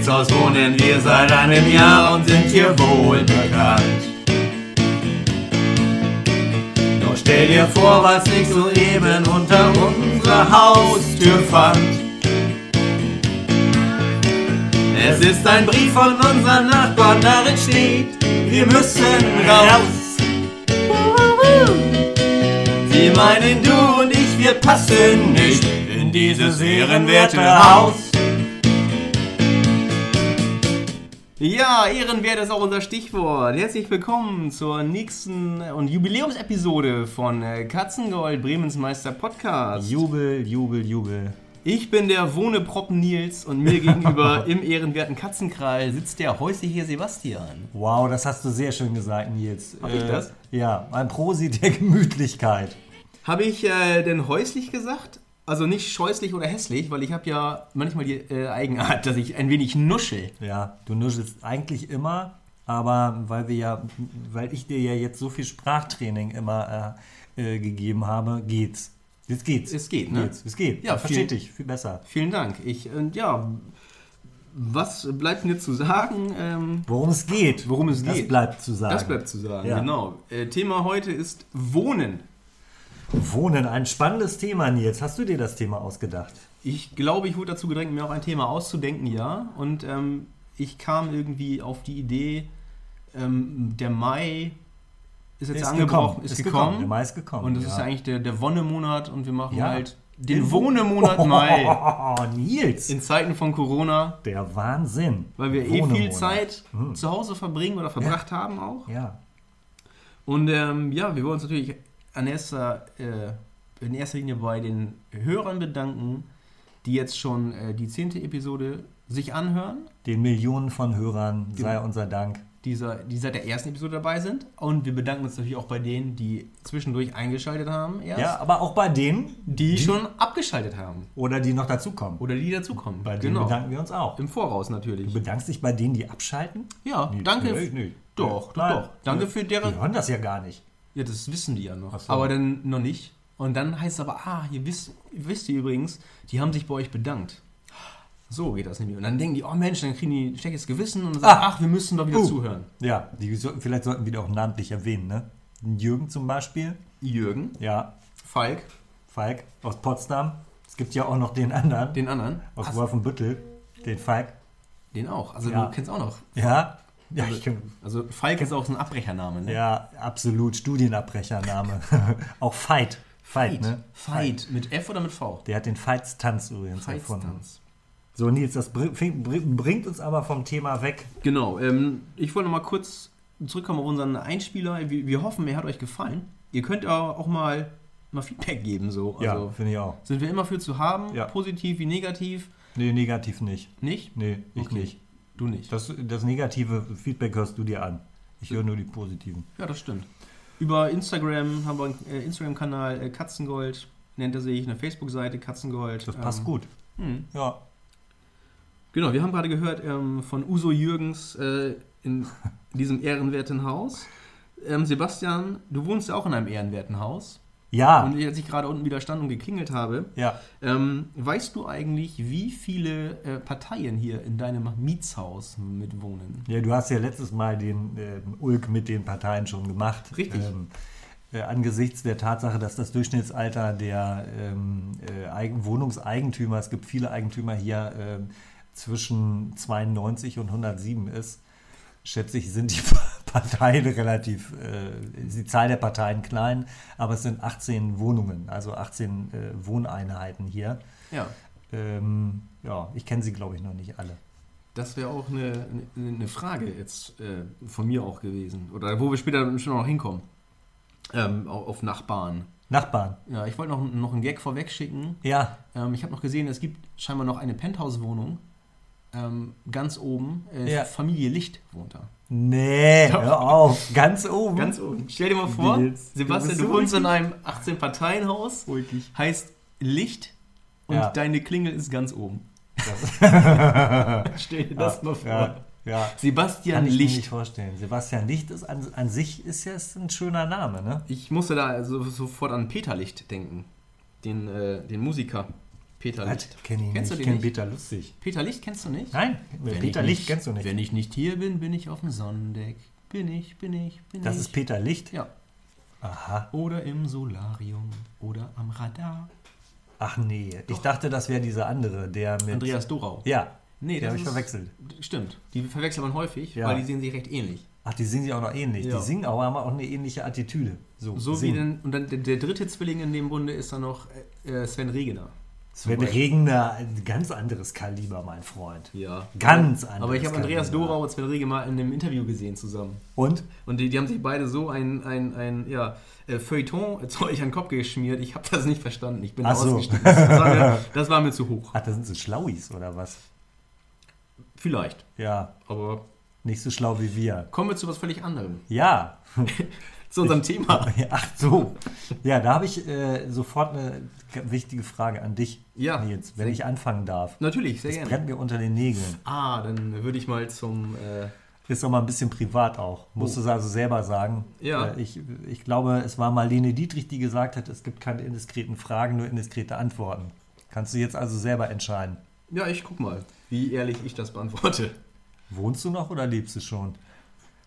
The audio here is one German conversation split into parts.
im Mietshaus wohnen wir seit einem Jahr und sind hier wohl bekannt. Doch stell dir vor, was ich soeben unter unserer Haustür fand. Es ist ein Brief von unseren Nachbarn, darin steht, wir müssen raus. Sie meinen, du und ich, wir passen nicht in dieses ehrenwerte Haus. Ja, ehrenwert ist auch unser Stichwort. Herzlich willkommen zur nächsten und Jubiläumsepisode von äh, Katzengold, Bremens Meister Podcast. Jubel, Jubel, Jubel. Ich bin der Wohneproppen Nils und mir gegenüber im ehrenwerten Katzenkrall sitzt der häusliche Sebastian. Wow, das hast du sehr schön gesagt, Nils. Hab ich das? Ja, ein Prosi der Gemütlichkeit. Habe ich äh, denn häuslich gesagt? Also nicht scheußlich oder hässlich, weil ich habe ja manchmal die äh, Eigenart, dass ich ein wenig nuschel. Ja, du nuschelst eigentlich immer, aber weil wir ja, weil ich dir ja jetzt so viel Sprachtraining immer äh, äh, gegeben habe, geht's. Jetzt geht's. Es geht, ne? Geht's. Es geht. Ja, viel- dich viel besser. Vielen Dank. Ich, äh, ja, was bleibt mir zu sagen? Ähm, Worum es geht. Worum es das geht. bleibt zu sagen. das bleibt zu sagen, Ja. genau. Äh, Thema heute ist Wohnen. Wohnen, ein spannendes Thema, Nils. Hast du dir das Thema ausgedacht? Ich glaube, ich wurde dazu gedrängt, mir auch ein Thema auszudenken, ja. Und ähm, ich kam irgendwie auf die Idee, ähm, der Mai ist jetzt angebrochen, ist, gekommen. Der Mai ist gekommen. Und das ist ja eigentlich der, der Wonnemonat und wir machen Ja. halt den Wohnemonat Mai. Oh, Nils. In Zeiten von Corona, Der Wahnsinn. weil wir eh viel. Zeit Hm. zu Hause verbringen oder verbracht haben auch. Ja. Und ähm, ja, wir wollen uns natürlich an erster, äh, in erster Linie bei den Hörern bedanken, die jetzt schon äh, die zehnte Episode sich anhören, Den Millionen von Hörern sei unser Dank. dieser, die seit der ersten Episode dabei sind. Und wir bedanken uns natürlich auch bei denen, die zwischendurch eingeschaltet haben, erst, Ja, aber auch bei denen, die, schon abgeschaltet haben oder die noch dazukommen. oder die dazukommen. Bei denen genau. bedanken wir uns auch. Im Voraus Du natürlich. bedankst dich bei denen, die abschalten? Ja, Nee, danke. nee, nee. Doch, doch, doch. Danke für deren. Die hören das ja gar nicht. Ja, das wissen die ja noch. Ach so. Aber dann noch nicht. Und dann heißt es aber, ah, ihr wisst, wisst ihr übrigens, die haben sich bei euch bedankt. So geht das nämlich. Und dann denken die, oh Mensch, dann kriegen die ein schlechtes Gewissen und sagen, Ah. ach, wir müssen doch wieder Uh. zuhören. Ja, die sollten, vielleicht sollten wir die auch namentlich erwähnen, ne? Jürgen zum Beispiel. Jürgen, Ja, Falk, Falk aus Potsdam. Es gibt ja auch noch den anderen den anderen. aus Ach, Wolfenbüttel. Den Falk. den auch. Also Ja. du kennst auch noch. Ja. Ja, Also, ich also Falk ist auch so ein Abbrechername, ne? ja absolut. Studienabbrechername. auch Fight. Fight, ne? Fight. Mit F oder mit V? Der hat den Fights-Tanz übrigens erfunden. Fight-Tanz. So, Nils, das bringt uns aber vom Thema weg. Genau, ähm, ich wollte noch mal kurz zurückkommen auf unseren Einspieler. Wir, wir hoffen, er hat euch gefallen. Ihr könnt auch auch mal, mal Feedback geben, so. Ja, Also, finde ich auch. sind wir immer für zu haben, Ja. positiv wie negativ. Nee, negativ nicht. Nicht? Nee, ich Okay. nicht. Du nicht. Das, das negative Feedback hörst du dir an. Ich höre nur die positiven. Ja, das stimmt. Über Instagram haben wir einen äh, Instagram-Kanal äh, Katzengold, nennt er sich, eine Facebook-Seite Katzengold. Das passt Ähm, gut. hm. Ja. Genau, wir haben gerade gehört ähm, von Uso Jürgens äh, in diesem ehrenwerten Haus. Ähm, Sebastian, du wohnst ja auch in einem ehrenwerten Haus. Ja. Und als ich gerade unten wieder stand und geklingelt habe, ja. ähm, weißt du eigentlich, wie viele äh, Parteien hier in deinem Mietshaus mitwohnen? Ja, du hast ja letztes Mal den ähm, Ulk mit den Parteien schon gemacht. Richtig. Ähm, äh, angesichts der Tatsache, dass das Durchschnittsalter der ähm, äh, Eigen Wohnungseigentümer, es gibt viele Eigentümer hier, ähm, zwischen 92 und 107 ist, schätze ich, sind die Parteien relativ, äh, die Zahl der Parteien klein, aber es sind 18 Wohnungen, also 18 äh, Wohneinheiten hier. Ja, Ähm, ja, ich kenne sie, glaube ich, noch nicht alle. das wäre auch eine, eine, Frage jetzt äh, von mir auch gewesen. Oder wo wir später schon noch hinkommen. Ähm, au- auf Nachbarn. Nachbarn. Ja, ich wollte noch, noch einen Gag vorweg schicken. Ja, Ähm, ich habe noch gesehen, es gibt scheinbar noch eine Penthouse-Wohnung. Ähm, ganz oben. Äh, Ja. Familie Licht wohnt da. Nee, hör auf. Ganz oben. Ganz oben. Stell dir mal vor, Nils, Sebastian, du wohnst in einem 18-Parteien-Haus, Wirklich. heißt Licht und Ja. deine Klingel ist ganz oben. Stell dir das mal vor. Ja, ja. Sebastian Kann ich mir Licht. nicht vorstellen. Sebastian Licht ist an, an sich ist ja ein schöner Name, ne? Ich musste da also sofort an Peter Licht denken. Den, äh, den Musiker. Peter Was? Licht. Kenn ich Kennst nicht. du Ich den kenn? Peter Lustig. Peter Licht kennst du nicht? Nein, Wenn Peter ich Licht nicht, kennst du nicht. Wenn ich nicht hier bin, bin ich auf dem Sonnendeck. Bin ich, bin ich, bin das ich. ist Peter Licht? Ja. Aha. Oder im Solarium oder am Radar. Ach nee, ich dachte, das wäre dieser andere, der mit... Andreas Dorau. Ja, Nee, den das habe ich verwechselt. Stimmt. Die verwechselt man häufig, Ja. weil die sehen sich recht ähnlich. Ach, die singen sich auch noch ähnlich. Ja. Die singen auch, haben auch eine ähnliche Attitüde. So, So wie denn, und dann der, der dritte Zwilling in dem Bunde ist dann noch äh, Sven Regener. Sven Zum Beispiel. Regner, ein ganz anderes Kaliber, mein Freund. Ja. Ganz anderes Aber ich habe Andreas Kaliber. Dorau und Sven Regener mal in einem Interview gesehen zusammen. Und? Und die, die haben sich beide so ein, ein, ein ja, äh, Feuilleton-Zeug an den Kopf geschmiert. Ich habe das nicht verstanden. Ich bin Ach so. Das war, mir, das war mir zu hoch. Ach, da sind sie Schlauis oder was? Vielleicht. Ja, Aber nicht so schlau wie wir. kommen wir zu was völlig anderem. Ja. Zu unserem Thema. Ach so. Ja, da habe ich äh, sofort eine wichtige Frage an dich, Ja. Nils, wenn ich anfangen darf. Natürlich, sehr Es gerne. brennt mir unter den Nägeln. Ah, dann würde ich mal zum. Äh, Ist doch mal ein bisschen privat auch. Musst du es also selber sagen. Oh. Ja. Ich, ich glaube, es war Marlene Dietrich, die gesagt hat, es gibt keine indiskreten Fragen, nur indiskrete Antworten. Kannst du jetzt also selber entscheiden. ja, ich guck mal, wie ehrlich ich das beantworte. Wohnst du noch oder lebst du schon?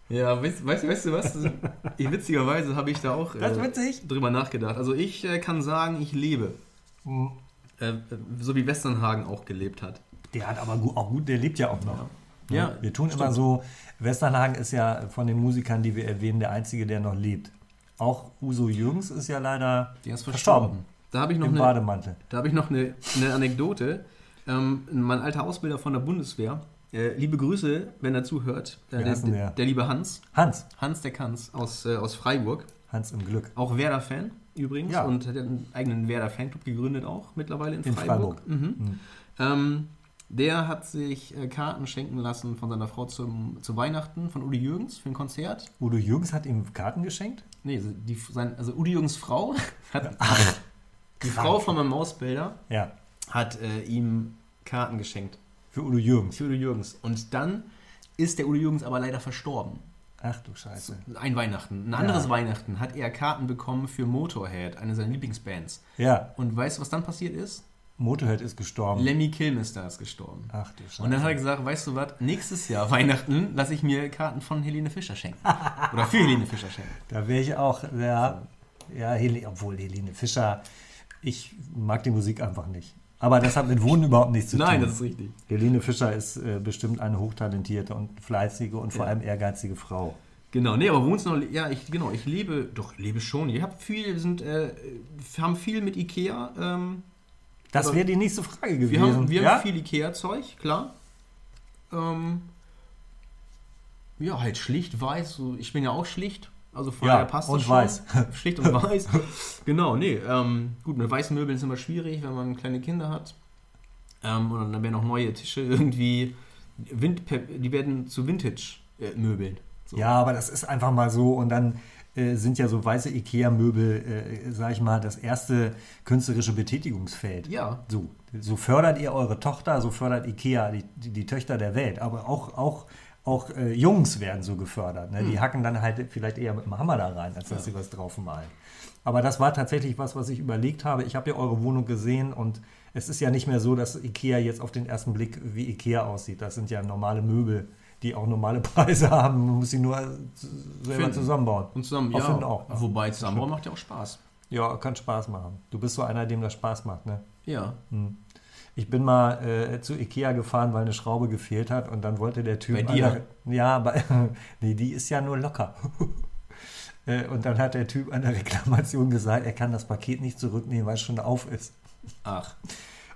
Ja, weißt, weißt, weißt du was? Ich, witzigerweise habe ich da auch äh, drüber nachgedacht. Also ich äh, kann sagen, ich lebe. Hm. Äh, äh, so wie Westernhagen auch gelebt hat. Der hat aber gut, auch gut, der lebt ja auch noch. Ne? Ja, wir tun immer stimmt. so, Westernhagen ist ja von den Musikern, die wir erwähnen, der einzige, der noch lebt. Auch Uso Jürgens ist ja leider Der ist verstorben. verstorben. Da habe ich noch Im eine, Bademantel. da habe ich noch eine, eine Anekdote. Ähm, mein alter Ausbilder von der Bundeswehr, äh, liebe Grüße, wenn er zuhört, äh, der, der, der? liebe Hans, Hans. Hans der Kanz aus, äh, aus Freiburg, Hans im Glück. auch Werder-Fan übrigens Ja. und hat einen eigenen Werder-Fanclub gegründet auch mittlerweile in, In Freiburg. Freiburg. Mhm. Mhm. Ähm, der hat sich äh, Karten schenken lassen von seiner Frau zum, zu Weihnachten von Udi Jürgens für ein Konzert. Udo Jürgens hat ihm Karten geschenkt? Nee, also, die, sein, also Udi Jürgens Frau hat Ach, die Frau von meinem Ausbilder ja. hat äh, ihm Karten geschenkt Für Udo Jürgens. für Udo Jürgens. Und dann ist der Udo Jürgens aber leider verstorben. Ach du Scheiße. Ein Weihnachten. Ein anderes Weihnachten hat er Karten bekommen für Motorhead, eine seiner Lieblingsbands. Ja, Und weißt du, was dann passiert ist? Motorhead ist gestorben. Lemmy Kilmister ist gestorben. Ach du Scheiße. Und dann hat er gesagt, weißt du was, nächstes Jahr Weihnachten lasse ich mir Karten von Helene Fischer schenken. Oder für Helene Fischer schenken. Da wäre ich auch, ja, ja Hel obwohl Helene Fischer, ich mag die Musik einfach nicht. Aber das hat mit Wohnen überhaupt nichts zu Nein, tun. das ist richtig. Helene Fischer ist äh, bestimmt eine hochtalentierte und fleißige und vor Ja. allem ehrgeizige Frau. Genau, nee, aber wohnst du noch, ja, ich, genau, ich lebe, doch, lebe schon. Ich habe viel, wir sind, äh, haben viel mit Ikea, ähm, Das wäre die nächste Frage gewesen. wir haben, wir ja? haben viel Ikea-Zeug, klar. Ähm, ja, halt schlicht, weiß, so, ich bin ja auch schlicht, also von Ja, daher passt und das schon. weiß. Schlicht und weiß. genau, nee, ähm, gut, mit weißen Möbeln ist immer schwierig, wenn man kleine Kinder hat. Ähm, und dann werden auch neue Tische irgendwie, Wind, die werden zu Vintage-Möbeln. So. Ja, aber das ist einfach mal so und dann äh, sind ja so weiße Ikea-Möbel, äh, sag ich mal, das erste künstlerische Betätigungsfeld. Ja, So, so fördert ihr eure Tochter, so fördert Ikea die, die, die Töchter der Welt. Aber auch, auch, auch äh, Jungs werden so gefördert. Ne? Die hacken dann halt vielleicht eher mit dem Hammer da rein, als dass sie was drauf malen. Aber das war tatsächlich was, was ich überlegt habe. Ich habe ja eure Wohnung gesehen und es ist ja nicht mehr so, dass Ikea jetzt auf den ersten Blick wie Ikea aussieht. Das sind ja normale Möbel, die auch normale Preise haben. Man muss sie nur selber Finden. zusammenbauen. und zusammen, Auch ja. finden auch. Wobei zusammenbauen macht ja auch Spaß. Ja, kann Spaß machen. Du bist so einer, dem das Spaß macht, ne? Ja. Ich bin mal äh, zu Ikea gefahren, weil eine Schraube gefehlt hat und dann wollte der Typ... Bei dir? der- ja, bei, nee, die ist ja nur locker. Äh, und dann hat der Typ an der Reklamation gesagt, er kann das Paket nicht zurücknehmen, weil es schon auf ist. Ach,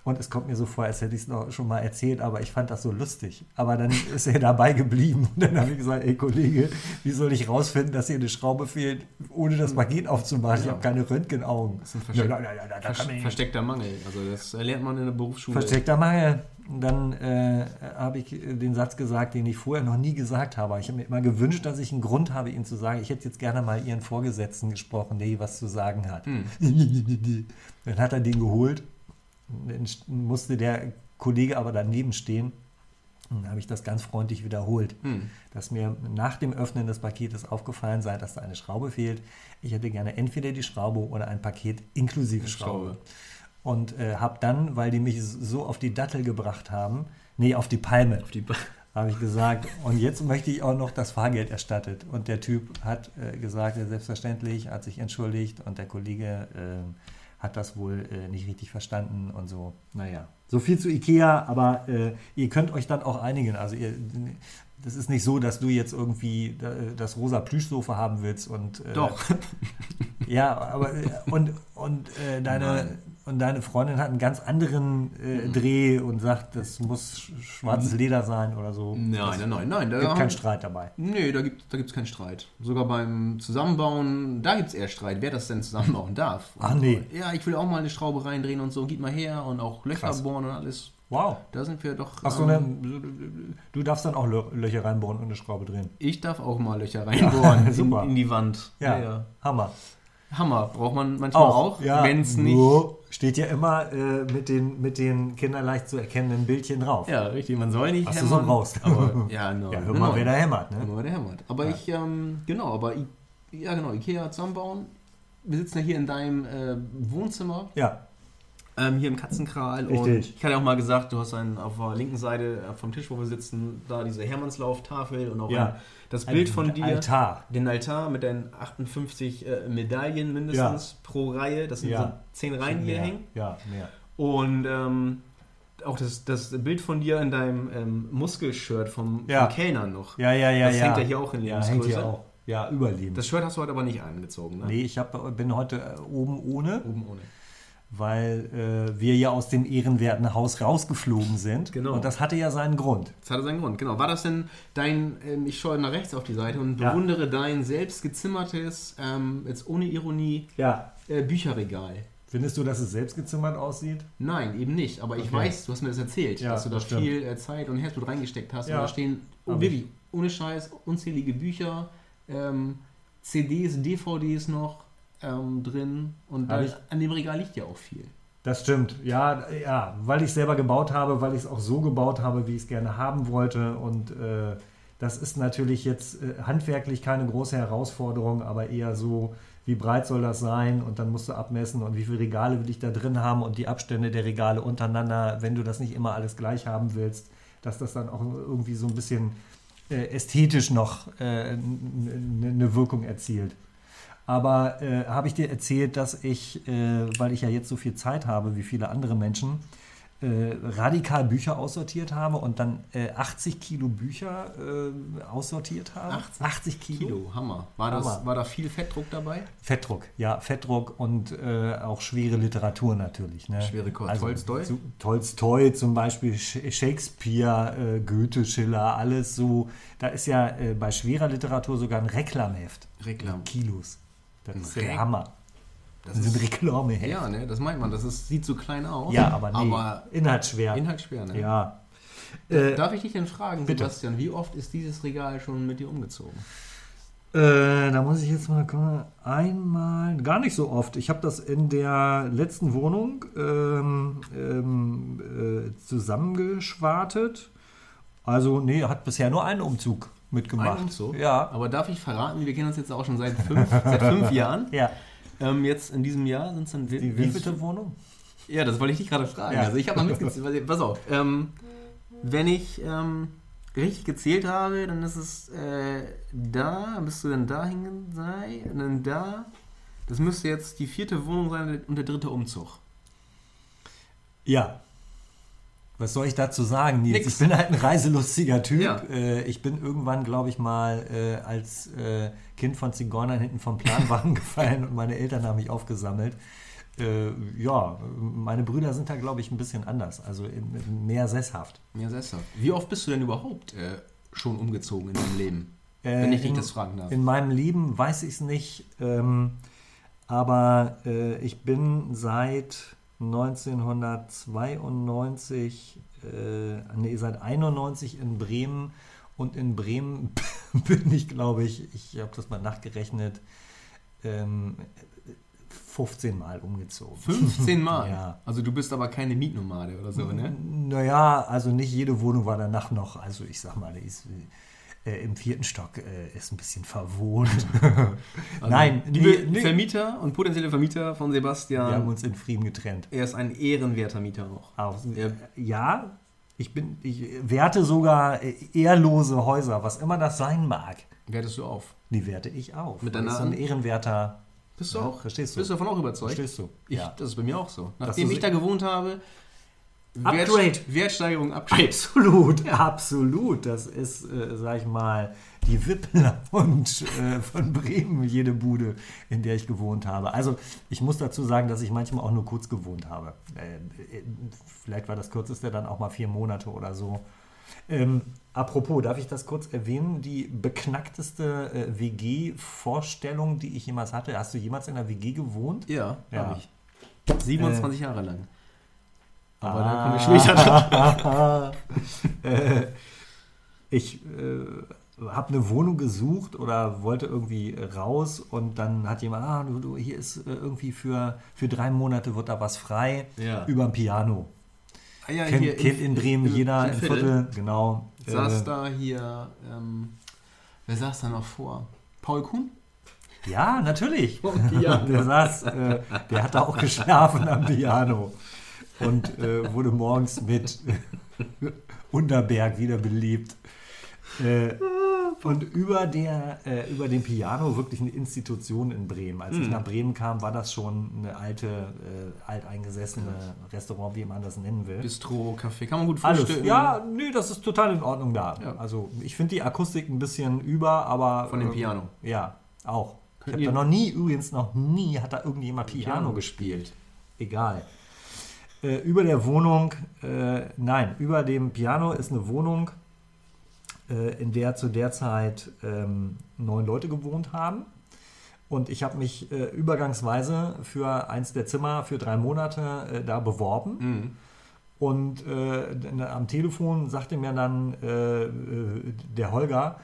Und es kommt mir so vor, als hätte ich es noch schon mal erzählt, aber ich fand das so lustig. Aber dann ist er dabei geblieben. Und dann habe ich gesagt, ey Kollege, wie soll ich rausfinden, dass hier eine Schraube fehlt, ohne das Paket aufzumachen? Ich Ja. habe keine Röntgenaugen. Das ist ein Versteck- ja, da man nicht- versteckter Mangel. Also das lernt man in der Berufsschule. Versteckter Mangel. Und Dann äh, habe ich den Satz gesagt, den ich vorher noch nie gesagt habe. Ich habe mir immer gewünscht, dass ich einen Grund habe, Ihnen zu sagen, ich hätte jetzt gerne mal Ihren Vorgesetzten gesprochen, der hier was zu sagen hat. Hm. Dann hat er den geholt. Dann st- musste der Kollege aber daneben stehen. Und dann habe ich das ganz freundlich wiederholt, Hm. dass mir nach dem Öffnen des Paketes aufgefallen sei, dass da eine Schraube fehlt. Ich hätte gerne entweder die Schraube oder ein Paket inklusive Schraube. Schraube. Und äh, habe dann, weil die mich so auf die Dattel gebracht haben, nee, auf die Palme, Auf die ba habe ich gesagt, und jetzt möchte ich auch noch das Fahrgeld erstattet. Und der Typ hat äh, gesagt, ja, selbstverständlich, hat sich entschuldigt und der Kollege äh, hat das wohl äh, nicht richtig verstanden und so. Naja, so viel zu Ikea, aber äh, ihr könnt euch dann auch einigen. Also ihr, das ist nicht so, dass du jetzt irgendwie äh, das rosa Plüschsofa haben willst und äh, Doch. ja, aber äh, und, und, äh, deine, Nein. Und deine Freundin hat einen ganz anderen äh, Dreh und sagt, das muss sch- schwarzes Leder sein oder so. Nein, nein, nein, nein. Da gibt keinen Streit dabei. Nee, da gibt es da gibt's keinen Streit. Sogar beim Zusammenbauen, da gibt es eher Streit, wer das denn zusammenbauen darf. Ach, nee. Ja, ich will auch mal eine Schraube reindrehen und so, gib mal her und auch Löcher Krass. bohren und alles. Wow. Da sind wir doch. Ach so, ähm, ne, du darfst dann auch Lö- Löcher reinbohren und eine Schraube drehen. Ich darf auch mal Löcher reinbohren Super. in, in die Wand. Ja, Hammer. Hammer braucht man manchmal auch, ja. wenn es nicht. Steht ja immer äh, mit, den, mit den kinderleicht zu erkennenden Bildchen drauf. Ja, richtig, man soll nicht Hast du so raus. Aber, ja, no, Ja, hör mal, wer da hämmert. Hör Ne? mal, wer da hämmert. Aber Ja. ich, ähm, genau, aber I ja genau, Ikea zusammenbauen. Wir sitzen ja hier in deinem äh, Wohnzimmer, Ja, ähm, hier im Katzenkral. Und Richtig. ich hatte ja auch mal gesagt, du hast einen, auf der linken Seite äh, vom Tisch, wo wir sitzen, da diese Hermannslauf-Tafel und auch Ja. ein, das Bild von dir. Altar. Den Altar mit deinen 58 äh, Medaillen mindestens pro Reihe. Das sind Ja. so 10 Reihen, die hier hängen. Ja, mehr. Und ähm, auch das, das Bild von dir in deinem ähm, Muskelshirt vom, Ja. vom Kellner noch. Ja, ja, ja. Das ja. hängt ja hier auch in Ja, Lebensgröße. hängt hier auch. Ja, überleben. Das Shirt hast du heute aber nicht angezogen, ne? nee, ich hab, bin heute äh, oben ohne, Oben ohne. Weil äh, wir ja aus dem ehrenwerten Haus rausgeflogen sind. Genau. Und das hatte ja seinen Grund. Das hatte seinen Grund, genau. War das denn dein, ähm, ich schaue nach rechts auf die Seite und Ja. bewundere dein selbst gezimmertes, ähm, jetzt ohne Ironie, Ja. äh, Bücherregal? Findest du, dass es selbst gezimmert aussieht? Nein, eben nicht. Aber ich Okay. weiß, du hast mir das erzählt, Ja, dass du da stimmt. viel äh, Zeit und Herzblut reingesteckt hast. Ja. Und da stehen oh, wirklich ohne Scheiß unzählige Bücher, ähm, CDs, DVDs noch ähm, drin. Und Hab da, ich- an dem Regal liegt ja auch viel. Das stimmt, ja, ja, weil ich selber gebaut habe, weil ich es auch so gebaut habe, wie ich es gerne haben wollte. Und äh, das ist natürlich jetzt äh, handwerklich keine große Herausforderung, aber eher so, wie breit soll das sein? Und dann musst du abmessen und wie viele Regale will ich da drin haben und die Abstände der Regale untereinander, wenn du das nicht immer alles gleich haben willst, dass das dann auch irgendwie so ein bisschen äh, ästhetisch noch äh, n- n- eine Wirkung erzielt. Aber äh, habe ich dir erzählt, dass ich, äh, weil ich ja jetzt so viel Zeit habe wie viele andere Menschen, äh, radikal Bücher aussortiert habe und dann äh, 80 Kilo Bücher äh, aussortiert habe? 80 80 Kilo? Kilo, Hammer. War, das, Hammer. war da viel Fettdruck dabei? Fettdruck, ja, Fettdruck und äh, auch schwere Literatur natürlich. Ne? Schwere Kost. Tolstoi? Zu, Tolstoi zum Beispiel, Sh- Shakespeare, äh, Goethe, Schiller, alles so. Da ist ja äh, bei schwerer Literatur sogar ein Reklamheft. Reklam. Kilos. Das Ein ist der Hammer. Das ist ein ist, Reklameheft. ja, ne, das meint man. Das ist, sieht so klein aus. Ja, aber nee, Aber inhaltsschwer. inhaltsschwer, ne? ja. Äh, Darf ich dich denn fragen, bitte. Sebastian, wie oft ist dieses Regal schon mit dir umgezogen? Äh, da muss ich jetzt mal gucken. Einmal, gar nicht so oft. Ich habe das in der letzten Wohnung ähm, ähm, äh, zusammengeschwartet. Also, nee, hat bisher nur einen Umzug mitgemacht. Ein Umzug? Ja. Aber darf ich verraten, wir kennen uns jetzt auch schon seit fünf, seit fünf Jahren. Ja. Ähm, jetzt in diesem Jahr sind es dann Die wievielte Wohnung? Ja, das wollte ich dich gerade fragen. Ja. Also ich habe mal mitgezählt. Pass auf. Ähm, wenn ich ähm, richtig gezählt habe, dann ist es äh, da, bist du dann da hingegangen, sei, und dann da. Das müsste jetzt die vierte Wohnung sein und der dritte Umzug. Ja. Was soll ich dazu sagen, Nils? Nix. Ich bin halt ein reiselustiger Typ. Ja. Äh, ich bin irgendwann, glaube ich, mal äh, als äh, Kind von Zigeunern hinten vom Planwagen gefallen und meine Eltern haben mich aufgesammelt. Ja, meine Brüder sind da, glaube ich, ein bisschen anders, also mehr sesshaft. Ja, sesshaft. Wie oft bist du denn überhaupt schon umgezogen in deinem Leben? Wenn ich dich in- das fragen darf. In meinem Leben weiß ich es nicht, ähm, aber ich bin seit 1992, äh, nee, seit 91 in Bremen und in Bremen bin ich, glaube ich, ich habe das mal nachgerechnet, ähm, 15 Mal umgezogen. 15 Mal. Ja. Also du bist aber keine Mietnomade oder so, ne? Naja, also nicht jede Wohnung war danach noch. Also ich sag mal, ist, äh, im vierten Stock äh, ist ein bisschen verwohnt. Also, Nein, liebe nee. Vermieter und potenzielle Vermieter von Sebastian, Wir haben uns in Frieden getrennt. er ist ein ehrenwerter Mieter auch. Auch, Ja. ja, ich bin, ich werte sogar äh, ehrlose Häuser, was immer das sein mag. Wertest du auf? Die werte ich auf. Mit Das deiner ist so ein ehrenwerter. Bist du Ja, auch? verstehst du? Bist du davon auch überzeugt? Verstehst du? Ich, Ja. Das ist bei mir auch so. Nachdem ich da gewohnt habe, Upgrade. Wertsteigerung, Upgrade. Absolut, absolut. Das ist, äh, sag ich mal, die Wippler und äh, von Bremen, jede Bude, in der ich gewohnt habe. Also ich muss dazu sagen, dass ich manchmal auch nur kurz gewohnt habe. Äh, äh, vielleicht war das kürzeste dann auch mal vier Monate oder so. Ähm, apropos, darf ich das kurz erwähnen? Die beknackteste äh, WG-Vorstellung, die ich jemals hatte. Hast du jemals in einer WG gewohnt? Ja, Ja. habe ich. 27 Jahre lang. Aber da Ah. komme ich später drauf. äh, ich äh, habe eine Wohnung gesucht oder wollte irgendwie raus und dann hat jemand, ah, du, du hier ist äh, irgendwie für, für drei Monate wird da was frei Ja. über ein Piano. Ah, ja, Kennt, hier kennt in Bremen im- jeder im Viertel. Viertel, genau. Saß Äh, da hier, ähm, wer saß da noch vor? Paul Kuhn? ja, natürlich. Piano. Der saß, äh, der hat da auch geschlafen am Piano und äh, wurde morgens mit Unterberg wiederbelebt. Äh, und über, der, äh, über dem Piano wirklich eine Institution in Bremen. Als ich nach Bremen kam, war das schon eine alte, äh, alteingesessene Restaurant, wie man das nennen will. Bistro, Café, kann man gut frühstücken. Ja, nee, das ist total in Ordnung da. Ja. Also ich finde die Akustik ein bisschen über, aber. Von dem ähm, Piano. Ja, auch. Ich Könnt habe ihr- da noch nie, übrigens noch nie, hat da irgendjemand Piano, Piano gespielt. Egal. Äh, über der Wohnung, äh, nein, über dem Piano ist eine Wohnung, äh, in der zu der Zeit ähm, neun Leute gewohnt haben. Und ich habe mich äh, übergangsweise für eins der Zimmer für drei Monate äh, da beworben. Mhm. Und äh, am Telefon sagte mir dann äh, äh, der Holger,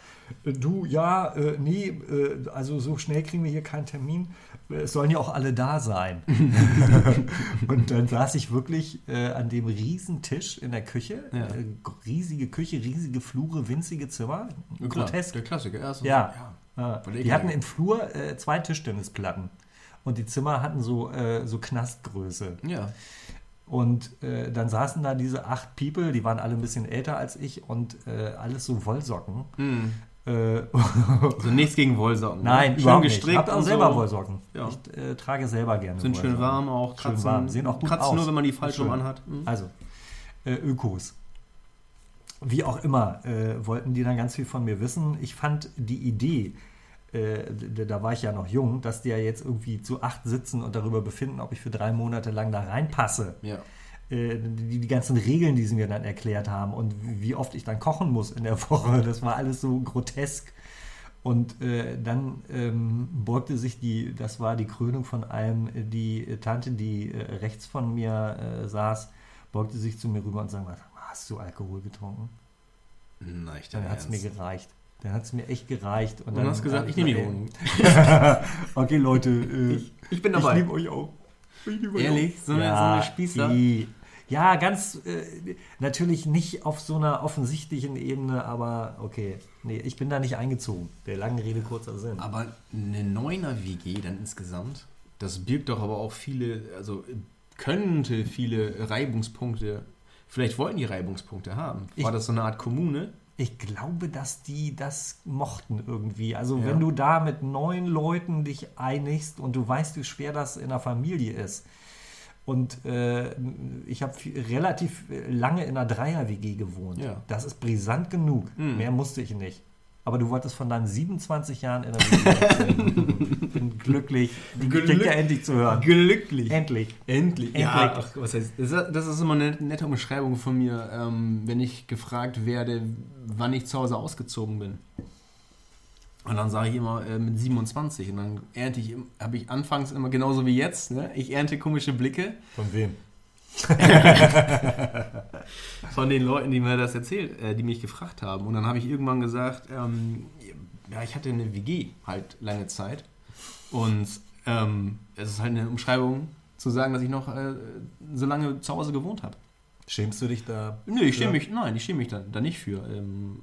äh, du, ja, äh, nee, äh, also so schnell kriegen wir hier keinen Termin. Es sollen ja auch alle da sein. und dann saß ich wirklich an dem riesen Tisch in der Küche. Ja. Riesige Küche, riesige Flure, winzige Zimmer. Ja, Grotesk. der Klassiker. Ja, so- Ja. ja. Die hatten im Flur zwei Tischtennisplatten. Und die Zimmer hatten so, so Knastgröße. ja. Und äh, dann saßen da diese acht People, die waren alle ein bisschen älter als ich und äh, alles so Wollsocken. Mhm. Äh, Also nichts gegen Wollsocken. nein, ne? überhaupt nicht. Ich gestrickt habe auch selber so. Wollsocken. Ja. Ich äh, trage selber gerne Sind schön warm auch, Schön kratzen, warm, sehen auch gut kratzen aus. nur, wenn man die falsch Schön. rum anhat. Mhm. Also, äh, Ökos. Wie auch immer, äh, wollten die dann ganz viel von mir wissen. Ich fand die Idee, äh, da war ich ja noch jung, dass die ja jetzt irgendwie zu acht sitzen und darüber befinden, ob ich für drei Monate lang da reinpasse. Ja. Äh, die, die ganzen Regeln, die sie mir dann erklärt haben und wie oft ich dann kochen muss in der Woche, das war alles so grotesk. Und äh, dann ähm, beugte sich die, das war die Krönung von allem, die Tante, die äh, rechts von mir äh, saß, beugte sich zu mir rüber und sagte, hast du Alkohol getrunken? Nein, ich Dann hat es mir gereicht. Dann hat es mir echt gereicht. Und Und dann du hast gesagt, hab ich nehme die Wohnung. okay, Leute, äh, Ich, ich bin dabei. ich liebe euch auch. Ich liebe euch Ehrlich? auch. So eine- so eine Spießer? die- Ja, ganz äh, natürlich nicht auf so einer offensichtlichen Ebene, aber okay. Nee, ich bin da nicht eingezogen. Der langen Rede, kurzer Sinn. Aber eine Neuner WG dann insgesamt, das birgt doch aber auch viele, also könnte viele Reibungspunkte, vielleicht wollten die Reibungspunkte haben. War Ich- das so eine Art Kommune? Ich glaube, dass die das mochten irgendwie. Also Ja. wenn du da mit neun Leuten dich einigst und du weißt, wie schwer das in der Familie ist. Und äh, ich habe relativ lange in einer Dreier-WG gewohnt. Ja. Das ist brisant genug. Mhm. Mehr musste ich nicht. Aber du wolltest von deinen 27 Jahren in der erzählen. bin glücklich. Die Glück- klingt ja endlich zu hören. Glücklich. Endlich. Endlich. Ja, Endlich. ach, was heißt, das ist- das ist immer eine nette Umschreibung von mir, ähm, wenn ich gefragt werde, wann ich zu Hause ausgezogen bin. Und dann sage ich immer äh, mit 27 und dann ernte ich, habe ich anfangs immer genauso wie jetzt, ne? ich ernte komische Blicke Von wem? von den Leuten, die mir das erzählt, äh, die mich gefragt haben. Und dann habe ich irgendwann gesagt, ähm, ja, ich hatte eine WG halt lange Zeit und ähm, es ist halt eine Umschreibung zu sagen, dass ich noch äh, so lange zu Hause gewohnt habe. Schämst du dich da? Nö, ich schäme mich, nein, ich schäme mich da, da nicht für. Ähm,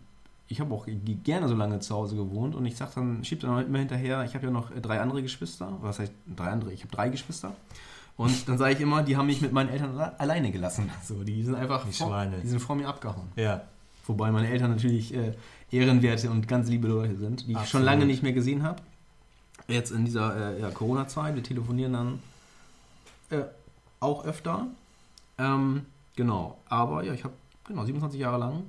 ich habe auch gerne so lange zu Hause gewohnt und ich sag dann, schieb dann immer hinterher, ich habe ja noch äh, drei andere Geschwister. Was heißt drei andere? Ich habe drei Geschwister. Und dann sage ich immer, die haben mich mit meinen Eltern alle- alleine gelassen. So, die sind einfach Die vor, Schweine. die sind vor mir abgehauen. Ja. Wobei meine Eltern natürlich äh, ehrenwerte und ganz liebe Leute sind, die ich schon Absolut. lange nicht mehr gesehen habe. Jetzt in dieser äh, ja, Corona-Zeit, wir telefonieren dann äh, auch öfter. Ähm, genau, aber ja, ich habe genau 27 Jahre lang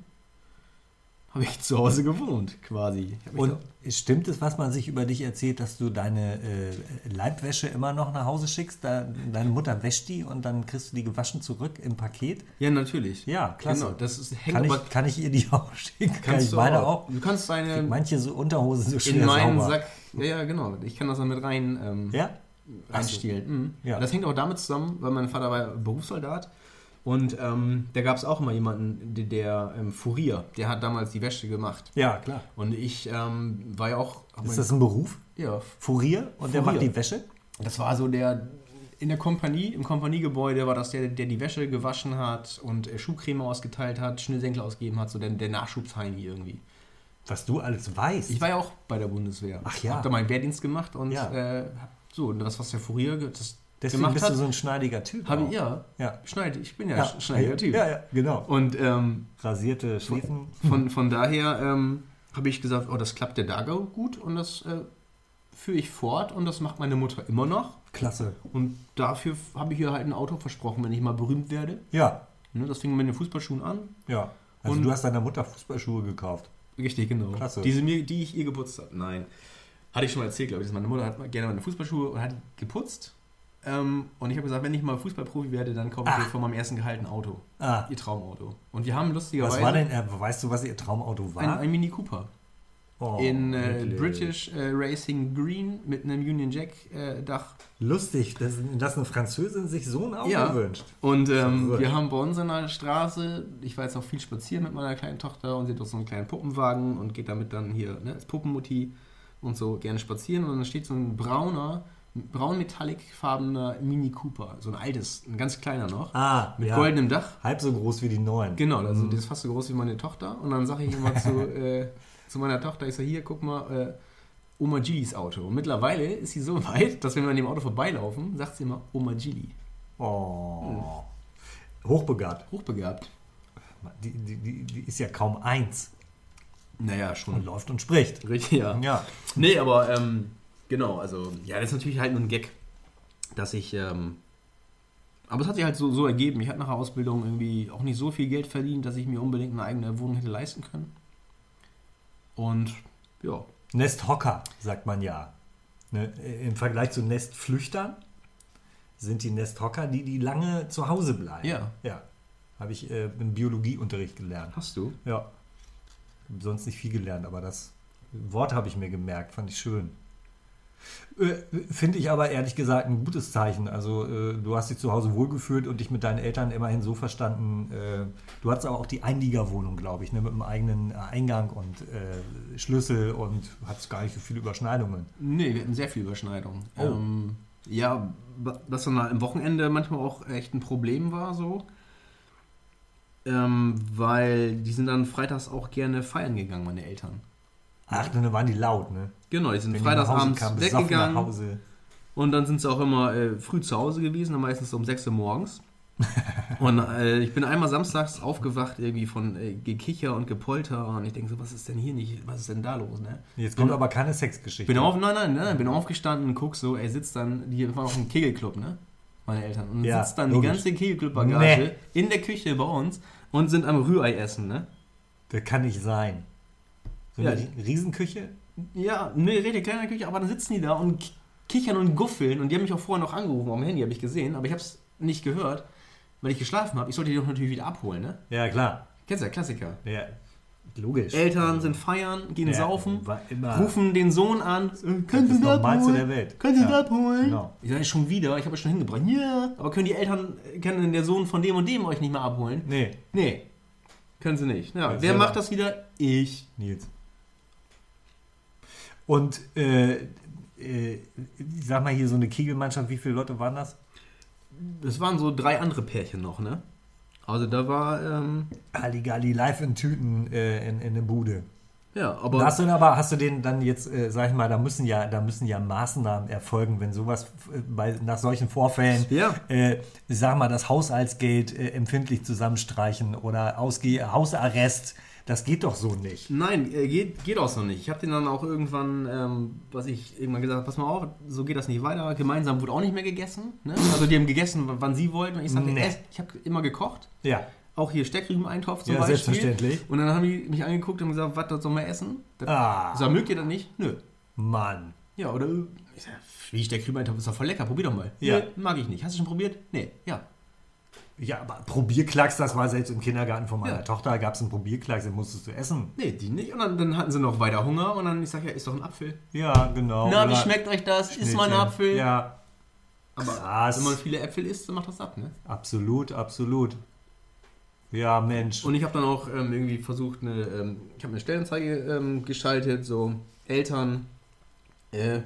habe ich zu Hause gewohnt, quasi. Und stimmt es, was man sich über dich erzählt, dass du deine äh, Leibwäsche immer noch nach Hause schickst? Da, deine Mutter wäscht die und dann kriegst du die gewaschen zurück im Paket? ja, natürlich. Ja, klasse. Genau, das ist, hängt Kann aber, ich, kann ich ihr die auch schicken? Kann kannst ich du meine auch? Du kannst deine Manche so Unterhosen so schwer in meinen sauber. Sack, ja, ja, genau. Ich kann das dann mit rein ähm, Ja? reinstielen. Mhm. Ja. Das hängt auch damit zusammen, weil mein Vater war Berufssoldat und ähm, da gab es auch immer jemanden, der, der ähm, Furier, der hat damals die Wäsche gemacht. Ja, klar. Und ich ähm, war ja auch. Ist das ein Beruf? ja, Furier? Und der Furier. macht die Wäsche? das war so der. In der Kompanie, im Kompaniegebäude war das der, der die Wäsche gewaschen hat und äh, Schuhcreme ausgeteilt hat, Schnürsenkel ausgegeben hat, so der, der Nachschubsheini irgendwie. Was du alles weißt. Ich war ja auch bei der Bundeswehr. Ach ja. Hab da meinen Wehrdienst gemacht und Ja. äh, so, und das, was der Furier das Deswegen bist hat, du so ein schneidiger Typ. habe ich, ja, Ja. Schneid, ich bin ja, Ja. sch- schneidiger Typ. Ja, ja, genau. Und ähm, Rasierte Schliefen. von, von daher ähm, habe ich gesagt, oh, das klappt der Dago gut und das äh, führe ich fort und das macht meine Mutter immer noch. Klasse. Und dafür habe ich ihr halt ein Auto versprochen, wenn ich mal berühmt werde. Ja, Ne, das fing mit den Fußballschuhen an. ja. Also Und- du hast deiner Mutter Fußballschuhe gekauft. Richtig, genau. Klasse. Diese mir, die ich ihr geputzt habe. Nein. Hatte ich schon mal erzählt, glaube ich. Meine Mutter hat gerne meine Fußballschuhe und hat geputzt. Ähm, und ich habe gesagt, wenn ich mal Fußballprofi werde, dann kaufe ich Ah. dir von meinem ersten Gehalt ein Auto. Ah, Ihr Traumauto. Und wir haben lustigerweise was war denn, äh, weißt du, was ihr Traumauto war? ein, ein Mini Cooper. Oh, in äh. British äh, Racing Green mit einem Union Jack äh, Dach. Lustig, dass, dass eine Französin sich so ein Auto Ja. wünscht. Und ähm, wir haben bei uns in der Straße, ich war jetzt auch viel spazieren mit meiner kleinen Tochter und sie hat auch so einen kleinen Puppenwagen und geht damit dann hier ne, als Puppenmutti und so gerne spazieren. Und dann steht so ein brauner, braun metallicfarbener Mini Cooper, so ein altes, ein ganz kleiner noch, Ah, mit ja. goldenem Dach. Halb so groß wie die neuen. Genau, also Mhm. das ist fast so groß wie meine Tochter. Und dann sage ich immer zu, äh, zu meiner Tochter, ich sage, hier, guck mal, äh, Oma Gilis Auto. Und mittlerweile ist sie so weit, dass wenn wir an dem Auto vorbeilaufen, sagt sie immer Oma Gili. Oh. Hochbegabt. Hochbegabt. Die, die, die, die ist ja kaum eins Naja, und schon. läuft und spricht. Richtig, ja. Ja. Nee, aber ähm, genau, also, ja, das ist natürlich halt nur ein Gag, dass ich, ähm, aber es hat sich halt so, so ergeben. Ich hatte nach der Ausbildung irgendwie auch nicht so viel Geld verdient, dass ich mir unbedingt eine eigene Wohnung hätte leisten können. Und ja, Nesthocker, sagt man ja. Ne? Im Vergleich zu Nestflüchtern sind die Nesthocker die, die lange zu Hause bleiben. Ja. Ja. Habe ich äh, im Biologieunterricht gelernt. hast du? Ja. Sonst nicht viel gelernt, aber das Wort habe ich mir gemerkt, fand ich schön. Äh, Finde ich aber ehrlich gesagt ein gutes Zeichen. Also äh, du hast dich zu Hause wohlgefühlt und dich mit deinen Eltern immerhin so verstanden. Äh, du hattest aber auch die Einliegerwohnung, glaube ich, ne, mit einem eigenen Eingang und äh, Schlüssel und hattest gar nicht so viele Überschneidungen. Nee, wir hatten sehr viel Überschneidung. Oh. Ähm, ja, was dann am Wochenende manchmal auch echt ein Problem war, so. Ähm, weil die sind dann freitags auch gerne feiern gegangen, meine Eltern. Ach, dann waren die laut, ne? Genau, die sind Wenn freitagsabends nach weggegangen und dann sind sie auch immer äh, früh zu Hause gewesen, dann meistens um 6 Uhr morgens. und äh, ich bin einmal samstags aufgewacht irgendwie von äh, Gekicher und Gepolter und ich denke so, was ist denn hier nicht, was ist denn da los, ne? Jetzt kommt aber keine Sexgeschichte. Bin auf, nein, nein, nein, bin aufgestanden und guck so, er sitzt dann, die war noch im Kegelclub, ne? Meine Eltern. Und Ja, sitzt dann logisch. die ganze Kegelclub-Bagage Nee. in der Küche bei uns und sind am Rührei essen, ne? Das kann nicht sein. So Ja, eine Riesenküche? Ja, ne, rede kleiner Küche, aber dann sitzen die da und ki- kichern und guffeln und die haben mich auch vorher noch angerufen, auf dem Handy habe ich gesehen, aber ich habe es nicht gehört, weil ich geschlafen habe. Ich sollte die doch natürlich wieder abholen, ne? Ja, klar. Kennst du ja, Klassiker. Ja, logisch. Eltern sind feiern, gehen Ja, saufen, rufen den Sohn an, ist du das abholen? der Welt. Kannst du Ja. das abholen? Genau. Ich sage schon wieder, ich habe es schon hingebracht. Ja, aber können die Eltern, kann denn der Sohn von dem und dem euch nicht mehr abholen? Nee, Nee, können sie nicht. Ja, wer selber. macht das wieder? Ich. Nils. Und, äh, äh, ich sag mal hier so eine Kegelmannschaft, wie viele Leute waren das? Das waren so drei andere Pärchen noch, ne? Also da war, ähm, Halligalli live in Tüten äh, in, in der Bude. Ja, Da aber hast du denn aber, hast du den dann jetzt, äh, sag ich mal, da müssen ja, da müssen ja Maßnahmen erfolgen, wenn sowas äh, bei, nach solchen Vorfällen, Ja. äh, sag mal, das Haushaltsgeld äh, empfindlich zusammenstreichen oder Ausge Hausarrest, das geht doch so nicht. nein, äh, geht, geht auch so nicht. Ich habe den dann auch irgendwann, ähm, was ich irgendwann gesagt habe, pass mal auf, so geht das nicht weiter. Gemeinsam wurde auch nicht mehr gegessen. Ne? Also die haben gegessen, wann sie wollten. Und ich sagte, Nee. ich habe immer gekocht. Ja, Auch hier Steckrüben-Eintopf zum Ja, Beispiel. selbstverständlich. Und dann haben die mich angeguckt und gesagt, was, das sollen wir essen? Das, Ah. Sag, mögt ihr das nicht? Nö. Mann. Ja, oder ich sag, wie Steckrüben-Eintopf ist doch voll lecker, probier doch mal. Ja. Nö, mag ich nicht. Hast du schon probiert? Nee, ja. Ja, aber Probierklacks, das war selbst im Kindergarten von meiner Ja. Tochter, gab es einen Probierklacks, den musstest du essen. Nee, die nicht. Und dann, dann hatten sie noch weiter Hunger und dann, ich sag ja, ist doch ein Apfel. Ja, genau. Na, wie schmeckt euch das? Ist mal ein. Apfel? Ja, Aber Krass. wenn man viele Äpfel isst, dann macht das ab, ne? absolut, absolut. Ja, Mensch. Und ich habe dann auch ähm, irgendwie versucht, eine, ähm, ich habe eine Stellenanzeige ähm, geschaltet, so Eltern, äh,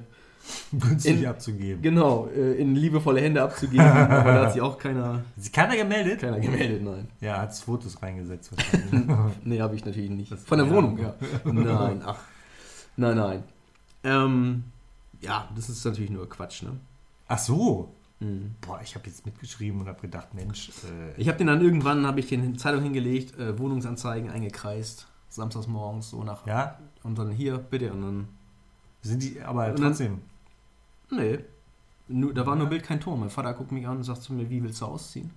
günstig in- abzugeben. genau, äh, in liebevolle Hände abzugeben. aber da hat sich auch keiner, sich keiner gemeldet? keiner gemeldet, nein. Ja, hat Fotos reingesetzt wahrscheinlich. Nee, habe ich natürlich nicht. Von der. Wohnung, ja. Nein, ach. Nein, nein. Ähm, ja, das ist natürlich nur Quatsch, ne? Ach so. Mhm. Boah, ich habe jetzt mitgeschrieben und habe gedacht, Mensch, äh, Ich habe den dann irgendwann, habe ich den in die Zeitung hingelegt, äh, Wohnungsanzeigen eingekreist, samstags morgens so nach. ja, Und dann hier, bitte. Und dann, sind die, aber trotzdem. Nee. Nur, da war nur Bild, kein Ton. Mein Vater guckt mich an und sagt zu mir, wie willst du ausziehen?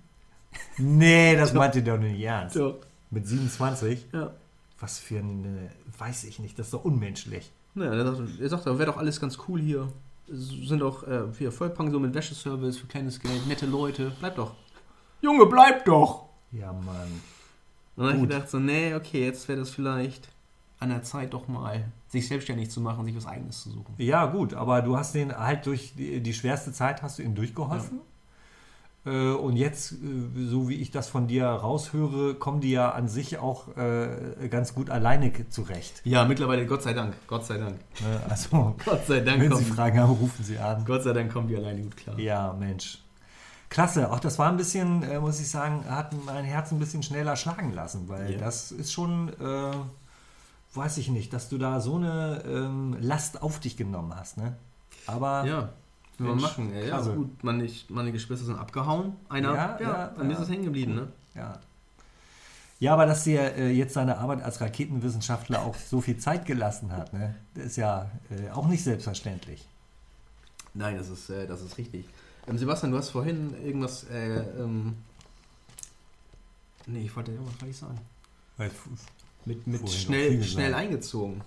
Nee, das meint ihr doch nicht ernst. Ja. Mit 27? Ja. Was für eine, weiß ich nicht, das ist doch unmenschlich. Naja, er sagt, er sagt wäre doch alles ganz cool hier. Sind auch äh, hier Vollpension mit Wäscheservice für kleines Geld, nette Leute. Bleib doch. Junge, bleib doch! Ja, Mann. Und dann habe ich gedacht, so, nee, okay, jetzt wäre das vielleicht an der Zeit doch mal, sich selbstständig zu machen, sich was Eigenes zu suchen. Ja, gut, aber du hast den halt durch die, die schwerste Zeit hast du ihm durchgeholfen. Äh, und jetzt, äh, so wie ich das von dir raushöre, kommen die ja an sich auch äh, ganz gut alleine zurecht. Ja, mittlerweile, Gott sei Dank, Gott sei Dank. Ne? Also, Gott sei Dank wenn Sie kommen, Fragen haben, rufen Sie an. Gott sei Dank kommen die alleine gut klar. Ja, Mensch. Klasse, auch das war ein bisschen, muss ich sagen, hat mein Herz ein bisschen schneller schlagen lassen, weil Ja. das ist schon, weiß ich nicht, dass du da so eine ähm, Last auf dich genommen hast, ne? Aber Ja, will man machen. Ja, ja gut, meine, meine Geschwister sind abgehauen. Einer, Ja, ja, ja, an mir ja. ist es hängen geblieben, ne? Ja. Ja, aber dass dir äh, jetzt deine Arbeit als Raketenwissenschaftler auch so viel Zeit gelassen hat, ne? Das ist ja äh, auch nicht selbstverständlich. Nein, das ist, äh, das ist richtig. Ähm, Sebastian, du hast vorhin irgendwas, äh, ähm, nee, ich wollte irgendwas wollte ich sagen. Mit, mit Vorhin schnell, schnell eingezogen.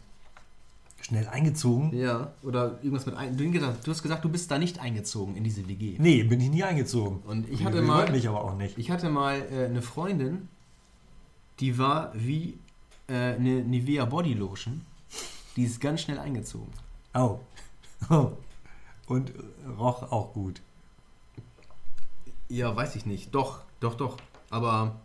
schnell eingezogen? Ja, oder irgendwas mit ein. Du, hast gesagt, du bist da nicht eingezogen in diese WG. Nee, bin ich nie eingezogen. Und ich hatte wir mal, mich aber auch nicht. ich hatte mal äh, eine Freundin, die war wie äh, eine Nivea Body Lotion. Die ist ganz schnell eingezogen. Oh. oh. Und äh, roch auch gut. Ja, weiß ich nicht. Doch, doch, doch. Aber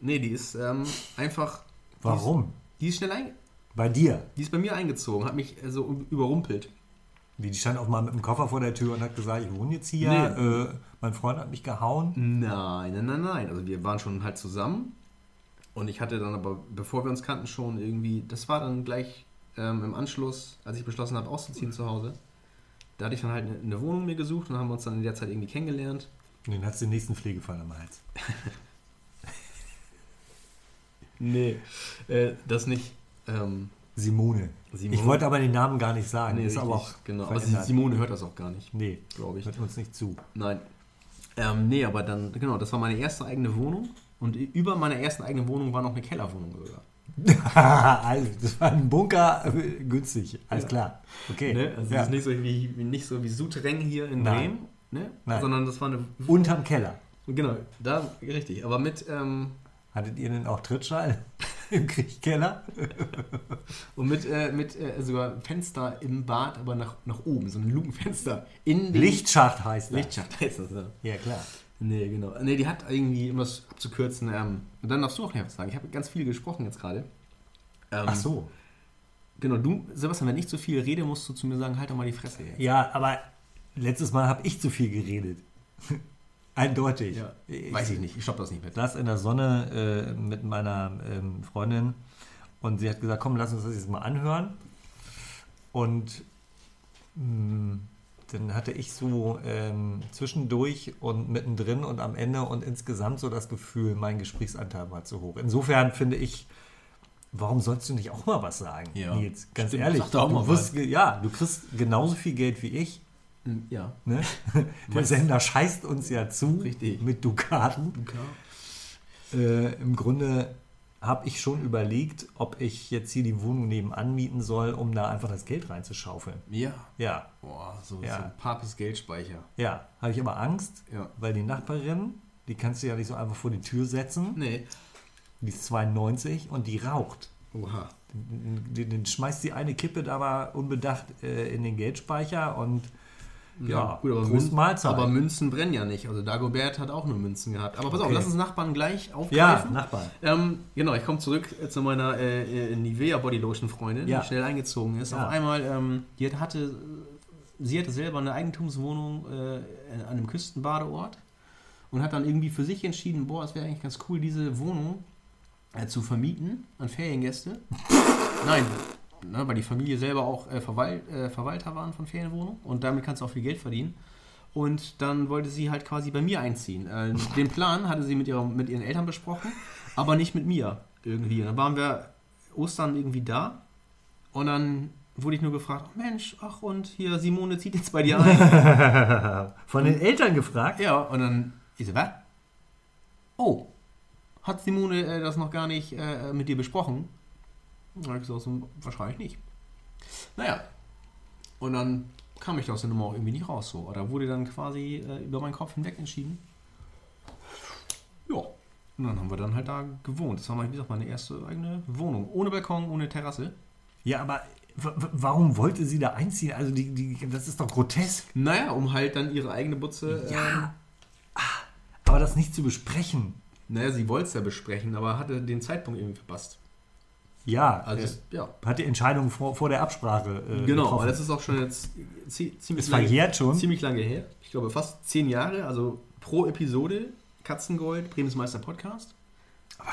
nee, die ist ähm, einfach. Warum? Die ist schnell einge Bei dir. Die ist bei mir eingezogen, hat mich äh, so überrumpelt. Wie, die stand auch mal mit dem Koffer vor der Tür und hat gesagt, ich wohne jetzt hier. Nee. Äh, mein Freund hat mich gehauen. Nein, nein, nein, nein. Also wir waren schon halt zusammen. Und ich hatte dann aber, bevor wir uns kannten, schon irgendwie, das war dann gleich ähm, im Anschluss, als ich beschlossen habe, auszuziehen zu Hause. Da hatte ich dann halt eine, eine Wohnung mir gesucht und haben uns dann in der Zeit irgendwie kennengelernt. Und dann hast du den nächsten Pflegefall am Hals. Nee, äh, das nicht. Ähm, Simone. Simone. Ich wollte aber den Namen gar nicht sagen. nee, ist richtig, aber auch genau. Aber. Simone hört das auch gar nicht, Nee, glaube ich. hört uns nicht zu. Nein. Ähm, nee, aber dann, genau, das war meine erste eigene Wohnung. Und über meiner ersten eigenen Wohnung war noch eine Kellerwohnung sogar. also, das war ein Bunker äh, günstig. Alles Ja. klar. Okay. Ne? Also ja. das ist nicht so wie, wie nicht so wie Souterrain hier in Nein. Bremen, ne? Nein. sondern das war eine. Unterm Keller. Genau, da richtig. Aber mit ähm, Hattet ihr denn auch Trittschall im Kriechkeller? und mit, äh, mit äh, sogar Fenster im Bad, aber nach, nach oben, so ein Lukenfenster in Lichtschacht heißt das. Lichtschacht heißt das, ja. Ja, klar. Nee, genau. Nee, die hat irgendwie, um das abzukürzen, ähm, und dann darfst du auch noch was sagen. Ich habe ganz viel gesprochen jetzt gerade. Ähm, Ach so. Genau, du, Sebastian, wenn ich zu viel rede, musst du zu mir sagen, halt doch mal die Fresse. Ey. Ja, aber letztes Mal habe ich zu viel geredet. Eindeutig. Ja, weiß ich nicht, ich stopp das nicht mit. saß in der Sonne äh, mit meiner ähm, Freundin Und sie hat gesagt, komm, lass uns das jetzt mal anhören. Und mh, dann hatte ich so ähm, zwischendurch und mittendrin und am Ende und insgesamt so das Gefühl, mein Gesprächsanteil war zu hoch. Insofern finde ich, warum sollst du nicht auch mal was sagen, Ja. Nils? Ganz Stimmt, ehrlich, du wirst, ja, du kriegst genauso viel Geld wie ich. Hm, Ja. Ne? Der Sender scheißt uns ja zu Richtig. mit Dukaten. Äh, Im Grunde habe ich schon überlegt, ob ich jetzt hier die Wohnung nebenan mieten soll, um da einfach das Geld reinzuschaufeln. Ja. Ja, Boah, so, Ja. so ein Papes Geldspeicher. ja, habe ich aber Angst, Ja. weil die Nachbarin, die kannst du ja nicht so einfach vor die Tür setzen. Nee. Die ist 92 und die raucht. Oha. Den, den schmeißt die eine Kippe da mal unbedacht äh, in den Geldspeicher und ja, gut, aber, Prost Münzen, aber Münzen brennen ja nicht. Also Dagobert hat auch nur Münzen gehabt. Aber pass auf, Okay. lass uns Nachbarn gleich ja, aufgreifen. Nachbarn. Ähm, genau, ich komme zurück äh, zu meiner äh, äh, Nivea Bodylotion Freundin, Ja. die schnell eingezogen ist. Ja. Auf einmal, ähm, die hat- hatte, sie hatte selber eine Eigentumswohnung äh, an einem Küstenbadeort und hat dann irgendwie für sich entschieden, boah, es wäre eigentlich ganz cool, diese Wohnung äh, zu vermieten an Feriengäste. Nein, ne, weil die Familie selber auch äh, Verwalt, äh, Verwalter waren von Ferienwohnungen und damit kannst du auch viel Geld verdienen. Und dann wollte sie halt quasi bei mir einziehen. Äh, den Plan hatte sie mit, ihrer, mit ihren Eltern besprochen, aber nicht mit mir irgendwie. Und dann waren wir Ostern irgendwie da und dann wurde ich nur gefragt, ach Mensch, ach und hier Simone zieht jetzt bei dir ein. Von den Eltern gefragt? ja, und dann, ich so, was? Oh, hat Simone äh, das noch gar nicht äh, mit dir besprochen? Dann habe ich gesagt, so, wahrscheinlich nicht. Naja, und dann kam ich aus der Nummer auch irgendwie nicht raus. So. Da wurde dann quasi äh, über meinen Kopf hinweg entschieden. Ja, und dann haben wir dann halt da gewohnt. Das war mal, wie gesagt, meine erste eigene Wohnung. Ohne Balkon, ohne Terrasse. Ja, aber warum wollte sie da einziehen? Also, die, die, das ist doch grotesk. Naja, um halt dann ihre eigene Butze. Ähm, Ja. Ah, Aber das nicht zu besprechen. naja, sie wollte es ja besprechen, aber hatte den Zeitpunkt irgendwie verpasst. Ja, Also, äh, es- ja. hat die Entscheidung vor, vor der Absprache. Äh, Genau, getroffen. aber das ist auch schon jetzt zie- ziemlich, Es verjährt schon. ziemlich lange her. Ich glaube fast zehn Jahre, also pro Episode Katzengold, Bremensmeister Podcast. Aber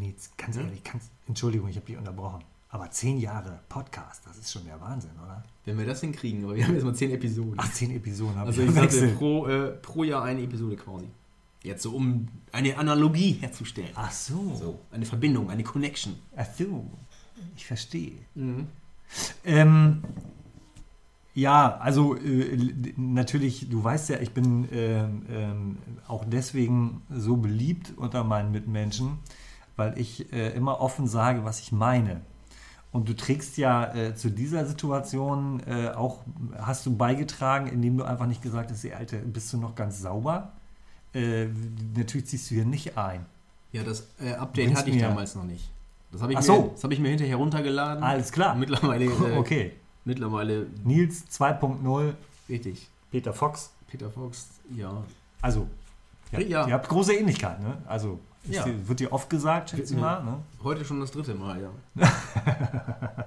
nee, ganz ehrlich, kannst, Entschuldigung, ich habe dich unterbrochen. Aber zehn Jahre Podcast, das ist schon der Wahnsinn, oder? Wenn wir das hinkriegen, aber wir haben jetzt mal zehn Episoden. Ach, zehn Episoden habe also ich ich sagte pro, äh, pro Jahr eine Episode quasi. Jetzt so, um eine Analogie herzustellen. Ach so. So, eine Verbindung, eine Connection. Ach so. Ich verstehe. Mhm. Ähm, ja, also äh, natürlich, du weißt ja, ich bin ähm, ähm, auch deswegen so beliebt unter meinen Mitmenschen, weil ich äh, immer offen sage, was ich meine. Und du trägst ja äh, zu dieser Situation äh, auch, hast du beigetragen, indem du einfach nicht gesagt hast, ey, Alter, bist du noch ganz sauber? Äh, natürlich ziehst du hier nicht ein. Ja, das äh, Update Bringst hatte ich mir- damals noch nicht. Das habe ich, Ach mir- so. das hab ich mir hinterher runtergeladen. Alles klar. Mittlerweile, äh, Okay. mittlerweile Nils 2.0, richtig. Peter Fox. Peter Fox, ja. Also, ja, Ja. ihr habt große Ähnlichkeit, ne? Also, Ja. dir, wird dir oft gesagt, schätze ich mal, ne? Heute schon das dritte Mal, ja.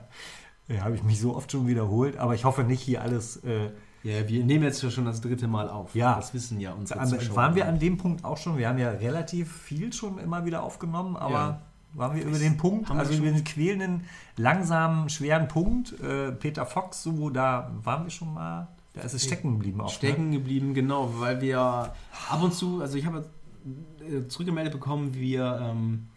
Ja, habe ich mich so oft schon wiederholt, aber ich hoffe nicht hier alles. Äh, Ja, wir nehmen jetzt schon das dritte Mal auf. Ja. Das wissen ja unsere aber Zuschauer. waren wir an dem Punkt auch schon? Wir haben ja relativ viel schon immer wieder aufgenommen, aber Ja. waren wir über den Punkt, also über den quälenden, langsamen, schweren Punkt, äh, Peter Fox, so, da waren wir schon mal, da ist es stecken geblieben auch. stecken geblieben, genau, weil wir ab und zu, also ich habe äh, zurückgemeldet bekommen, wir, ähm,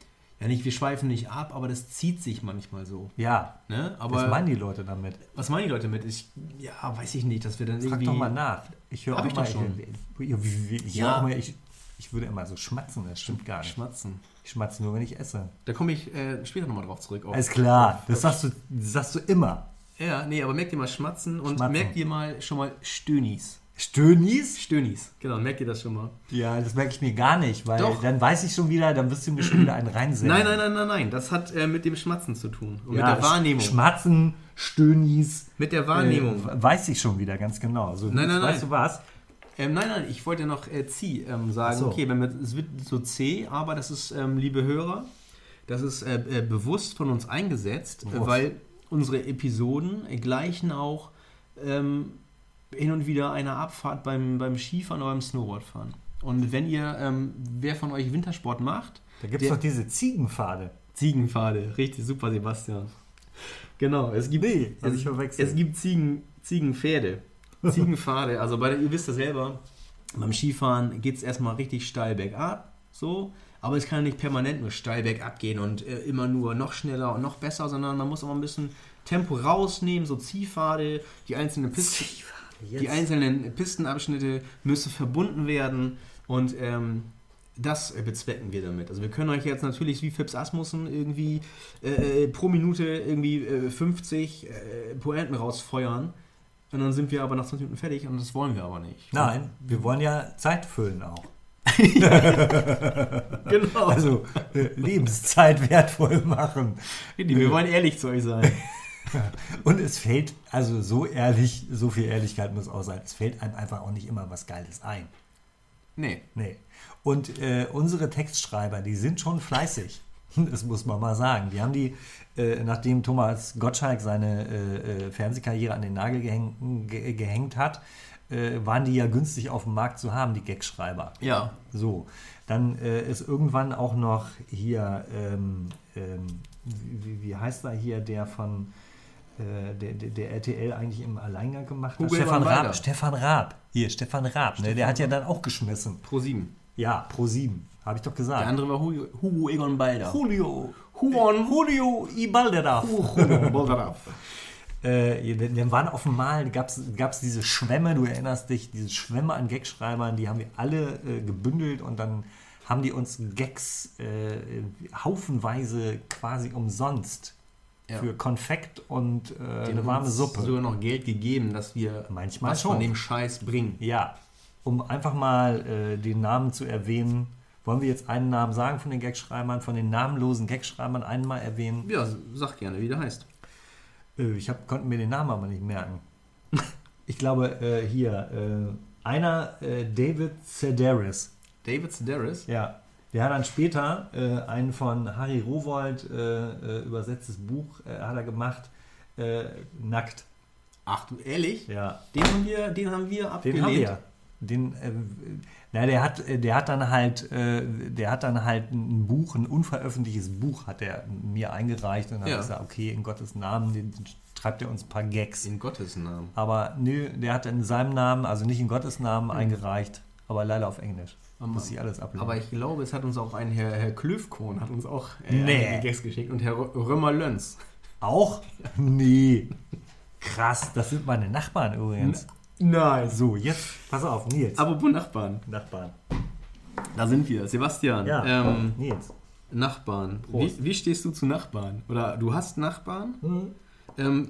ja nicht, wir schweifen nicht ab, aber das zieht sich manchmal so. Ja, Ne? Aber was meinen die Leute damit? was meinen die Leute mit? Ich, ja, weiß ich nicht, dass wir dann Frag irgendwie. doch mal nach. Ich höre auch ich mal, schon. Ich, ich, Ja. mal, ich, ich würde immer so schmatzen, das stimmt gar nicht. Schmatzen. Ich schmatze nur, wenn ich esse. Da komme ich äh, später nochmal drauf zurück. auf- Alles klar, das sagst du, das sagst du immer. Ja, nee, aber merkt ihr mal Schmatzen und Schmatzen. merkt ihr mal schon mal Stönis. Stönis? Stönis, genau, merkt ihr das schon mal? Ja, das merke ich mir gar nicht, weil Doch. dann weiß ich schon wieder, dann wirst du mir schon wieder einen reinsetzen. Nein, nein, nein, nein, nein. Das hat äh, mit dem Schmatzen zu tun. Und Ja, mit der Wahrnehmung. Schmatzen, Stönis. mit der Wahrnehmung. Äh, weiß ich schon wieder ganz genau. So, Nein, nein, weißt nein. du was? Ähm, nein, nein, ich wollte ja noch äh, Zieh ähm, sagen. So. Okay, wenn wir, es wird so zäh, aber das ist, ähm, liebe Hörer, das ist äh, äh, bewusst von uns eingesetzt, weil unsere Episoden gleichen auch ähm, hin und wieder einer Abfahrt beim, beim Skifahren oder beim Snowboardfahren. Und wenn ihr, ähm, wer von euch Wintersport macht, Da gibt es doch diese Ziegenpfade. Ziegenpfade, richtig super, Sebastian. Genau, es gibt, Nee, hab es, ich verwechselt. es gibt Ziegen, Ziegenpferde. Ziegenpfade, also bei ihr wisst das selber, beim Skifahren geht es erstmal richtig steil bergab, so, aber es kann nicht permanent nur steil bergab gehen und äh, immer nur noch schneller und noch besser, sondern man muss auch ein bisschen Tempo rausnehmen, so Ziehpfade, die einzelnen Pisten, die einzelnen Pistenabschnitte müssen verbunden werden und ähm, das äh, bezwecken wir damit. Also wir können euch jetzt natürlich wie Fips Asmussen irgendwie äh, pro Minute irgendwie äh, 50 äh, Pointen rausfeuern und dann sind wir aber nach 20 Minuten fertig und das wollen wir aber nicht. Nein, wir wollen ja Zeit füllen auch. Genau. Also äh, Lebenszeit wertvoll machen. Wir wollen ehrlich zu euch sein. Und es fällt, also so ehrlich, so viel Ehrlichkeit muss auch sein, es fällt einem einfach auch nicht immer was Geiles ein. Nee. Nee. Und äh, unsere Textschreiber, die sind schon fleißig. Das muss man mal sagen. Die haben die, äh, nachdem Thomas Gottschalk seine äh, äh, Fernsehkarriere an den Nagel gehäng, ge, gehängt hat, äh, waren die ja günstig auf dem Markt zu haben, die Gagschreiber. Ja. So, dann äh, ist irgendwann auch noch hier, ähm, ähm, wie, wie heißt er hier, der von der, der, der RTL eigentlich im Alleingang gemacht hat? Stefan. Raab. Stefan Raab. Hier, Stefan Raab. Ne? Der hat ja dann auch geschmissen. Pro 7. Ja, pro 7. Habe ich doch Der gesagt. andere war Hugo, Hugo Egon Balder. Julio. Huon. Julio Ibalderaf. Balder. Äh, dann dann waren auf dem Mal, gab es diese Schwämme, du erinnerst dich, diese Schwämme an Gagschreibern, die haben wir alle äh, gebündelt und dann haben die uns Gags äh, haufenweise quasi umsonst Ja. für Konfekt und äh, eine warme Suppe. sogar noch Geld gegeben, dass wir Manchmal was schon. von dem Scheiß bringen. Ja, um einfach mal äh, den Namen zu erwähnen. Wollen wir jetzt einen Namen sagen von den Gagschreibern, von den namenlosen Gagschreibern einmal erwähnen? Ja, sag gerne, wie der heißt. Äh, ich hab, konnte mir den Namen aber nicht merken. Ich glaube, äh, hier, äh, einer, äh, David Sedaris. David Sedaris. Ja. Der hat dann später äh, ein von Harry Rowold äh, äh, übersetztes Buch äh, hat er gemacht, äh, Nackt. Ach du, ehrlich? Ja. Den haben wir, den haben wir abgelehnt. Den haben wir. Den, äh, na, der hat, der hat dann halt, der hat dann halt ein Buch, ein unveröffentlichtes Buch hat er mir eingereicht und dann Ja. habe ich gesagt, okay, in Gottes Namen, den, schreibt er uns ein paar Gags. In Gottes Namen. Aber nö, der hat in seinem Namen, also nicht in Gottes Namen Mhm. eingereicht, aber leider auf Englisch. Aber- Muss ich alles ablehnen. Aber ich glaube, es hat uns auch ein Herr, Herr Klöfkohn hat uns auch äh, Nee. Gags geschickt und Herr Rö- Römer-Lönz. auch? Nee. Krass, das sind meine Nachbarn übrigens. Nein. So, jetzt, pass auf, Nils. Apropos Nachbarn. Nachbarn. Da sind wir. Sebastian. Ja, Ähm, Nils. Nachbarn. Wie, wie stehst du zu Nachbarn? Oder du hast Nachbarn? Ähm,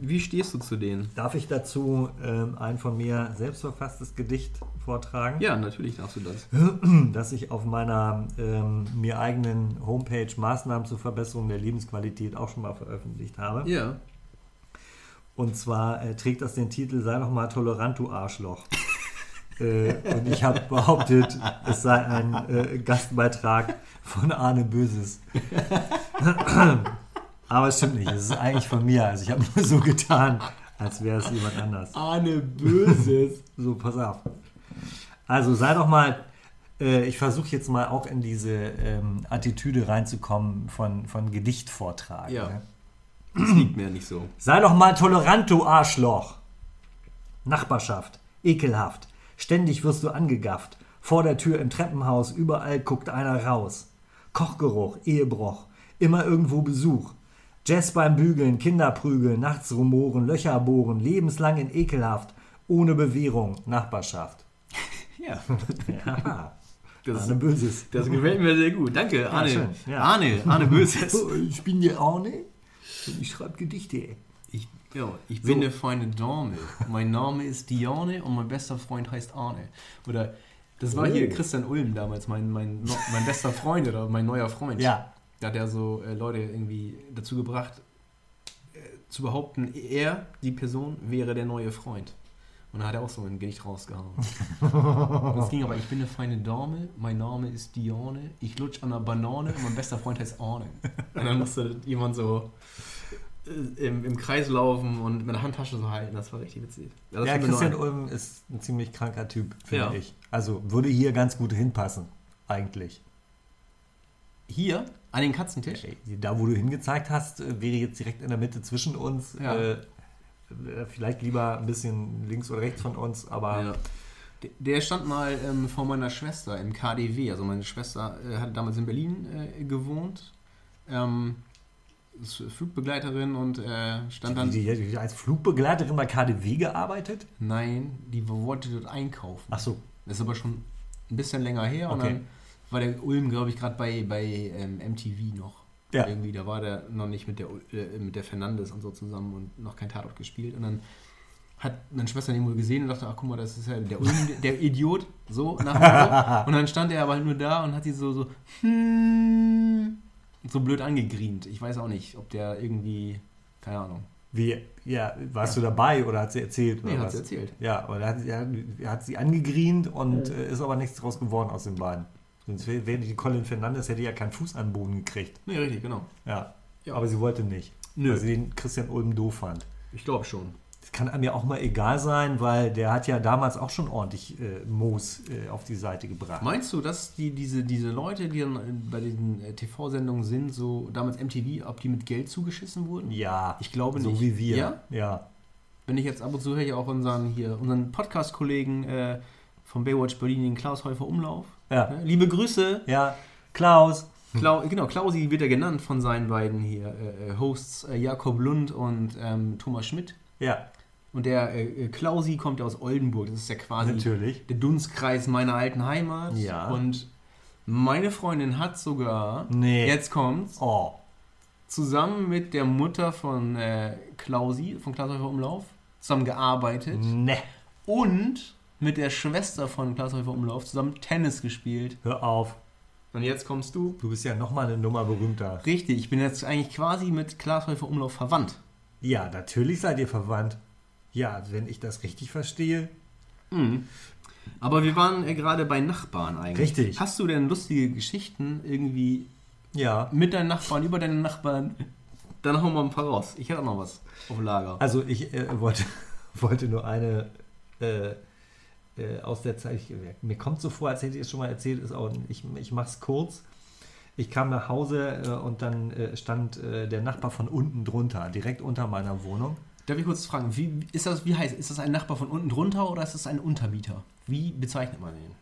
wie stehst du zu denen? Darf ich dazu ähm, ein von mir selbst verfasstes Gedicht vortragen? Ja, natürlich darfst du das. das ich auf meiner ähm, mir eigenen Homepage Maßnahmen zur Verbesserung der Lebensqualität auch schon mal veröffentlicht habe. Ja. Und zwar äh, trägt das den Titel Sei doch mal tolerant, du Arschloch. äh, und ich habe behauptet, es sei ein äh, Gastbeitrag von Arne Böses. Aber es stimmt nicht, es ist eigentlich von mir. Also ich habe nur so getan, als wäre es jemand anders. Ahne Böses. So, pass auf. Also sei doch mal, äh, ich versuche jetzt mal auch in diese ähm, Attitüde reinzukommen von, von Gedichtvortrag. Ja. Ne? Das liegt mir nicht so. Sei doch mal tolerant, du Arschloch. Nachbarschaft, ekelhaft. Ständig wirst du angegafft. Vor der Tür im Treppenhaus, überall guckt einer raus. Kochgeruch, Ehebruch, immer irgendwo Besuch. Jazz beim Bügeln, Kinderprügeln, nachts rumoren, Löcher bohren, lebenslang in ekelhaft, ohne Bewährung, Nachbarschaft. Ja. Ja, Das, Arne Böses. das gefällt mir sehr gut. Danke, Arne. schön, ja. Arne, Arne Böses. Ich bin der Arne und ich schreibe Gedichte. Ich, ja, ich bin eine feine Dame. Mein Name ist Diane und mein bester Freund heißt Arne. Oder das war Oh. hier Christian Ulm damals, mein, mein, mein bester Freund oder mein neuer Freund. Ja. Da hat er so äh, Leute irgendwie dazu gebracht, äh, zu behaupten, er, die Person, wäre der neue Freund. Und da hat er auch so ein Gedicht rausgehauen. Es ging aber, ich bin eine feine Dame, mein Name ist Diane, ich lutsch an einer Banane und mein bester Freund heißt Arne. Und dann musste jemand so äh, im, im Kreis laufen und mit der Handtasche so halten. Das war richtig witzig. das Ja, Christian. Ulm ist ein ziemlich kranker Typ, finde Ja. ich. Also würde hier ganz gut hinpassen, eigentlich. Hier, An den Katzentisch? Da, wo du hingezeigt hast, äh, wäre jetzt direkt in der Mitte zwischen uns. Ja. Äh, äh, vielleicht lieber ein bisschen links oder rechts von uns, aber Ja. Der- stand mal ähm, vor meiner Schwester im KDW. Also meine Schwester äh, hatte damals in Berlin äh, gewohnt. Ähm, ist Flugbegleiterin und äh, stand dann. die, die, die als Flugbegleiterin bei KDW gearbeitet? Nein, die wollte dort einkaufen. Ach so. Das ist aber schon ein bisschen länger her. Und Okay. dann war der Ulm, glaube ich, gerade bei, bei ähm, MTV noch. Ja. Irgendwie, da war der noch nicht mit der, äh, mit der Fernandes und so zusammen und noch kein Tatort gespielt. Und dann hat meine Schwester den wohl gesehen und dachte, ach guck mal, das ist ja der Ulm, der Idiot, so nach. Und dann stand er aber halt nur da und hat sie so, so, hm, so blöd angegrient. Ich weiß auch nicht, ob der irgendwie, keine Ahnung. Wie, ja, warst du dabei oder hat sie erzählt? Nee, oder hat was? sie erzählt. Ja, aber da hat, er, er hat sie angegrient und äh, ist aber nichts draus geworden aus den beiden. Sonst wäre wär die Colin Fernandes hätte ja keinen Fuß an den Boden gekriegt. Nee, richtig, genau. Ja. Ja. Aber sie wollte nicht. Nö. Weil sie den Christian Ulm doof fand. Ich glaube schon. Das kann einem ja auch mal egal sein, weil der hat ja damals auch schon ordentlich äh, Moos äh, auf die Seite gebracht. Meinst du, dass die, diese, diese Leute, die dann äh, bei diesen äh, TV-Sendungen sind, so damals MTV, ob die mit Geld zugeschissen wurden? ja, Ich glaube so nicht. wie wir. Ja? ja. Wenn ich jetzt ab und zu höre ich auch unseren hier, unseren Podcast-Kollegen äh, vom Baywatch Berlin, den Klaus Häufer Umlauf. Ja. Ne? Liebe Grüße. Ja, Klaus. Klau, genau, Klausi wird ja genannt von seinen beiden hier äh, äh, Hosts äh, Jakob Lund und ähm, Thomas Schmidt. Ja, Und der äh, äh, Klausi kommt ja aus Oldenburg. Das ist ja quasi natürlich. der Dunstkreis meiner alten Heimat. Ja. Und meine Freundin hat sogar, Nee. jetzt kommt's, Oh, zusammen mit der Mutter von äh, Klausi, von Klaus Häufer Umlauf, zusammen gearbeitet ne. und mit der Schwester von Klaus Häufer Umlauf zusammen Tennis gespielt. Hör auf. Und jetzt kommst du. Du bist ja nochmal eine Nummer berühmter. Richtig, ich bin jetzt eigentlich quasi mit Klaus Häufer Umlauf verwandt. Ja, natürlich seid ihr verwandt. Ja, wenn ich das richtig verstehe. Mhm. Aber wir waren äh, gerade bei Nachbarn eigentlich. Richtig. Hast du denn lustige Geschichten irgendwie Ja. mit deinen Nachbarn, über deine Nachbarn? Dann hauen wir ein paar raus. Ich hätte auch noch was auf Lager. Also ich äh, wollte, wollte nur eine äh, äh, aus der Zeit, ich, mir kommt so vor, als hätte ich es schon mal erzählt, ist auch, ich, ich mache es kurz. Ich kam nach Hause äh, und dann äh, stand äh, der Nachbar von unten drunter, direkt unter meiner Wohnung. Darf ich kurz fragen, wie ist das, wie heißt, ist das ein Nachbar von unten drunter oder ist das ein Untermieter? Wie bezeichnet man den?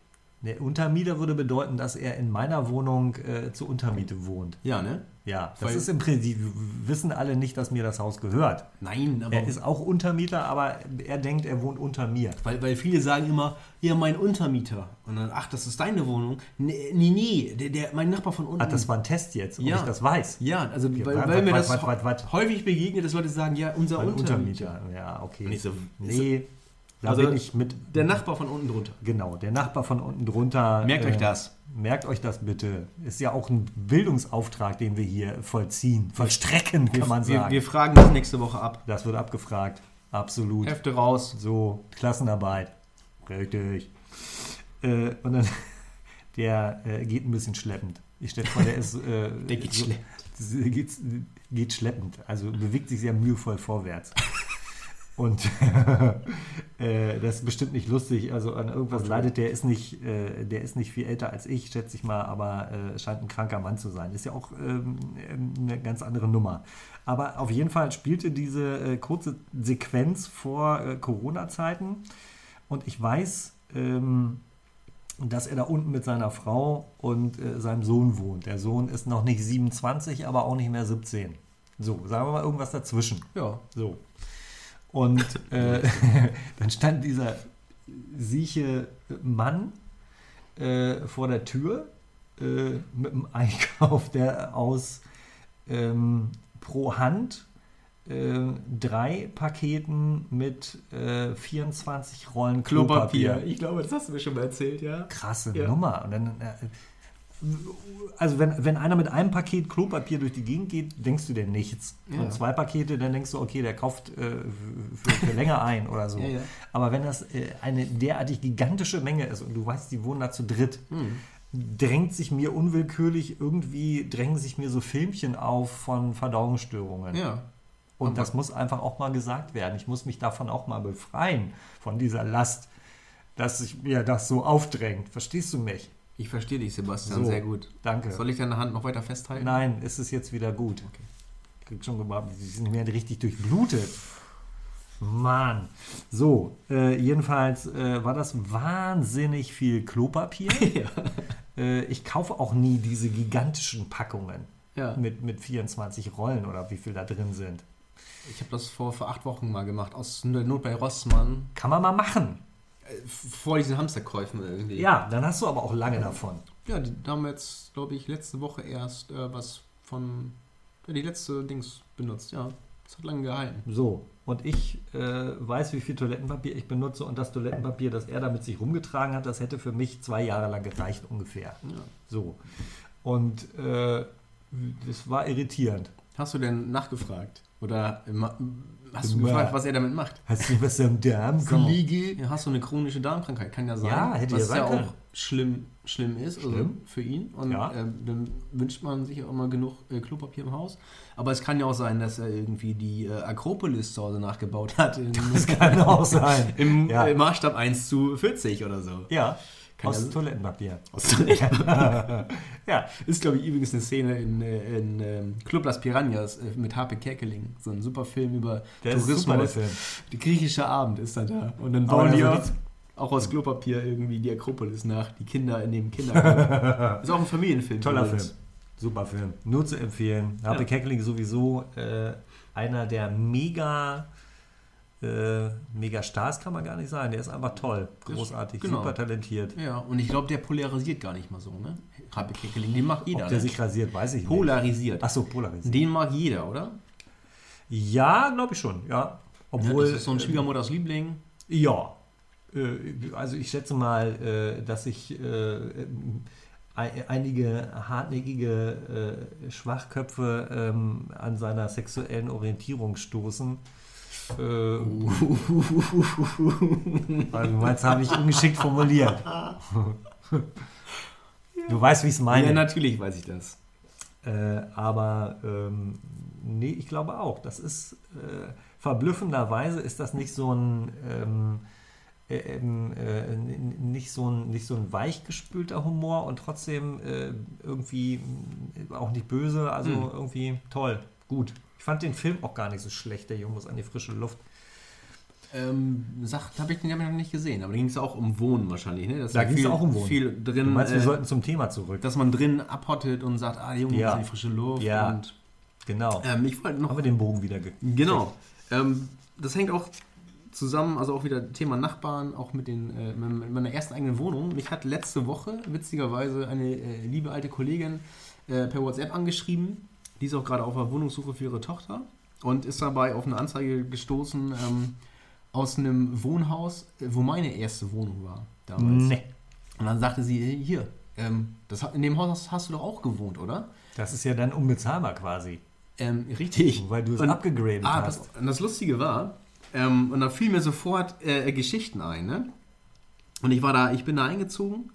Der Untermieter würde bedeuten, dass er in meiner Wohnung äh, zur Untermiete wohnt. Ja, ne? Ja, das Weil- ist im Prinzip, wissen alle nicht, dass mir das Haus gehört. Nein, aber Er ist auch Untermieter, aber er denkt, er wohnt unter mir. weil, weil viele sagen immer, ja, mein Untermieter. Und dann, ach, das ist deine Wohnung. Nee, nee, nee der, der, mein Nachbar von unten. Ach, das war ein Test jetzt, ob Ja. ich das weiß. ja, also Okay, weil, wart, weil mir das wart, wart. häufig begegnet, dass Leute sagen, ja, unser Untermieter. Untermieter. Ja, okay. So- nee, da Also, bin ich mit. Der Nachbar von unten drunter. Genau, der Nachbar von unten drunter. Merkt äh, euch das. Merkt euch das bitte. Ist ja auch ein Bildungsauftrag, den wir hier vollziehen. Vollstrecken, kann man wir, sagen. wir fragen das nächste Woche ab. das wird abgefragt. Absolut. Hefte raus. So, Klassenarbeit. Richtig. Äh, und dann, der äh, geht ein bisschen schleppend. Ich stelle vor, der ist. Äh, Der geht so, Geht, geht schleppend, also bewegt sich sehr mühevoll vorwärts. Und äh, das ist bestimmt nicht lustig. Also an irgendwas leidet der ist nicht, äh, der ist nicht viel älter als ich, schätze ich mal, aber äh, scheint ein kranker Mann zu sein. Ist ja auch ähm, ähm, eine ganz andere Nummer. Aber auf jeden Fall spielte diese äh, kurze Sequenz vor äh, Corona-Zeiten. Und ich weiß, ähm, dass er da unten mit seiner Frau und äh, seinem Sohn wohnt. Der Sohn ist noch nicht 27, aber auch nicht mehr 17. So, sagen wir mal irgendwas dazwischen. Ja. So. Und äh, dann stand dieser sieche Mann äh, vor der Tür äh, mit einem Einkauf, der aus ähm, pro Hand äh, drei Paketen mit äh, 24 Rollen Klopapier. Ich glaube, das hast du mir schon mal erzählt, ja. Krasse Ja. Nummer. Und dann, äh, also wenn, wenn einer mit einem Paket Klopapier durch die Gegend geht, denkst du dir nichts. Ja. Und zwei Pakete, dann denkst du, okay, der kauft äh, für, für länger ein oder so. Ja, ja. Aber wenn das äh, eine derartig gigantische Menge ist und du weißt, die wohnen da zu dritt, Hm. drängt sich mir unwillkürlich irgendwie, drängen sich mir so Filmchen auf von Verdauungsstörungen. Und das muss einfach auch mal gesagt werden. Ich muss mich davon auch mal befreien, von dieser Last, dass sich mir das so aufdrängt. Verstehst du mich? Ich verstehe dich, Sebastian, So, sehr gut. Danke. Soll ich deine Hand noch weiter festhalten? Nein, ist es jetzt wieder gut. Okay. Ich krieg schon gemacht, sie sind mehr richtig durchblutet. Mann. So, äh, jedenfalls äh, war das wahnsinnig viel Klopapier. ja. äh, ich kaufe auch nie diese gigantischen Packungen ja. mit, mit 24 Rollen oder wie viel da drin sind. Ich habe das vor, vor acht Wochen mal gemacht, aus der Not bei Rossmann. Kann man mal machen. Äh, vor diesen Hamsterkäufen irgendwie. Ja, dann hast du aber auch lange davon. Ja, die, da haben wir jetzt, glaube ich, letzte Woche erst äh, was von. Ja, die letzte Dings benutzt, ja. Das hat lange gehalten. So, und ich äh, weiß, wie viel Toilettenpapier ich benutze und das Toilettenpapier, das er da mit sich rumgetragen hat, das hätte für mich zwei Jahre lang gereicht ungefähr. Ja. So. Und äh, das war irritierend. Hast du denn nachgefragt? Oder hast du gefragt, was er damit macht? Hast du was am Darm, Kollege? Ja, hast du eine chronische Darmkrankheit? Kann ja sein. Ja, hätte was ja sein können. auch schlimm, schlimm ist also Schlimm. für ihn. Und Ja. ähm, dann wünscht man sich auch immer genug äh, Klopapier im Haus. Aber es kann ja auch sein, dass er irgendwie die äh, Akropolis zu Hause nachgebaut hat. In, Das kann auch sein. Im Ja. äh, Maßstab 1 zu 40 oder so. Ja, aus Toilettenpapier. Aus der- Ja, Ist, glaube ich, übrigens eine Szene in, äh, in ähm, Club Las Piranhas äh, mit Harpe Kerkeling. So ein super Film über der Tourismus. Film. Der griechische Abend ist dann da. Und dann bauen die so auch, aus Klopapier irgendwie die Akropolis nach. Die Kinder in dem Kindergarten. ist auch ein Familienfilm. Toller. Film. Super Film. Nur zu empfehlen. Harpe Ja. Kerkeling sowieso äh, einer der mega, äh, mega Stars, kann man gar nicht sagen. Der ist einfach toll. Großartig. genau. Super talentiert. Ja, und ich glaube, der polarisiert gar nicht mal so, ne? Harpe Kerkeling, den mag jeder. Ob der ne? sich rasiert, weiß ich nicht. Polarisiert. Achso, polarisiert. Den mag jeder, oder? Ja, glaube ich schon. Ja. Ja, Obwohl. das ist so ein äh, Schwiegermutters Liebling. Ja. Äh, Also ich schätze mal, äh, dass sich äh, ei- einige hartnäckige äh, Schwachköpfe ähm, an seiner sexuellen Orientierung stoßen. Äh, also du meinst, habe ich ungeschickt formuliert. Du weißt, wie ich es meine. Ja, natürlich weiß ich das. Äh, aber ähm, nee, ich glaube auch. Das ist äh, verblüffenderweise ist das nicht so ein ähm, äh, ähm, äh, nicht so ein nicht so ein weichgespülter Humor und trotzdem äh, irgendwie auch nicht böse. Also Hm. irgendwie toll, gut. Ich fand den Film auch gar nicht so schlecht. Der Junge muss an die frische Luft. Ähm, sagt, habe ich den ich noch nicht gesehen, aber da ging es auch um Wohnen wahrscheinlich, ne? Das Da ging's viel, auch um Wohnen. Viel Du drin, meinst, wir äh, sollten zum Thema zurück? dass man drin abhottet und sagt, ah, Junge, Ja. ja. die frische Luft. Ja. Und, Genau. ähm, ich wollte noch Haben wir den Bogen wieder ge Genau. Ähm, das hängt auch zusammen, also auch wieder Thema Nachbarn, auch mit, den, äh, mit meiner ersten eigenen Wohnung. Mich hat letzte Woche witzigerweise eine äh, liebe alte Kollegin äh, per WhatsApp angeschrieben. Die ist auch gerade auf der Wohnungssuche für ihre Tochter und ist dabei auf eine Anzeige gestoßen ähm, aus einem Wohnhaus, äh, wo meine erste Wohnung war damals. Nee. Und dann sagte sie, hey, hier, ähm, das, hat- in dem Haus hast, hast du doch auch gewohnt, oder? Das ist ja dann unbezahlbar quasi. Ähm, richtig. Weil du es Und- abgegradet Ah, hast. das, und das Lustige war, ähm, und da fiel mir sofort äh, Geschichten ein, ne? Und ich war da, ich bin da eingezogen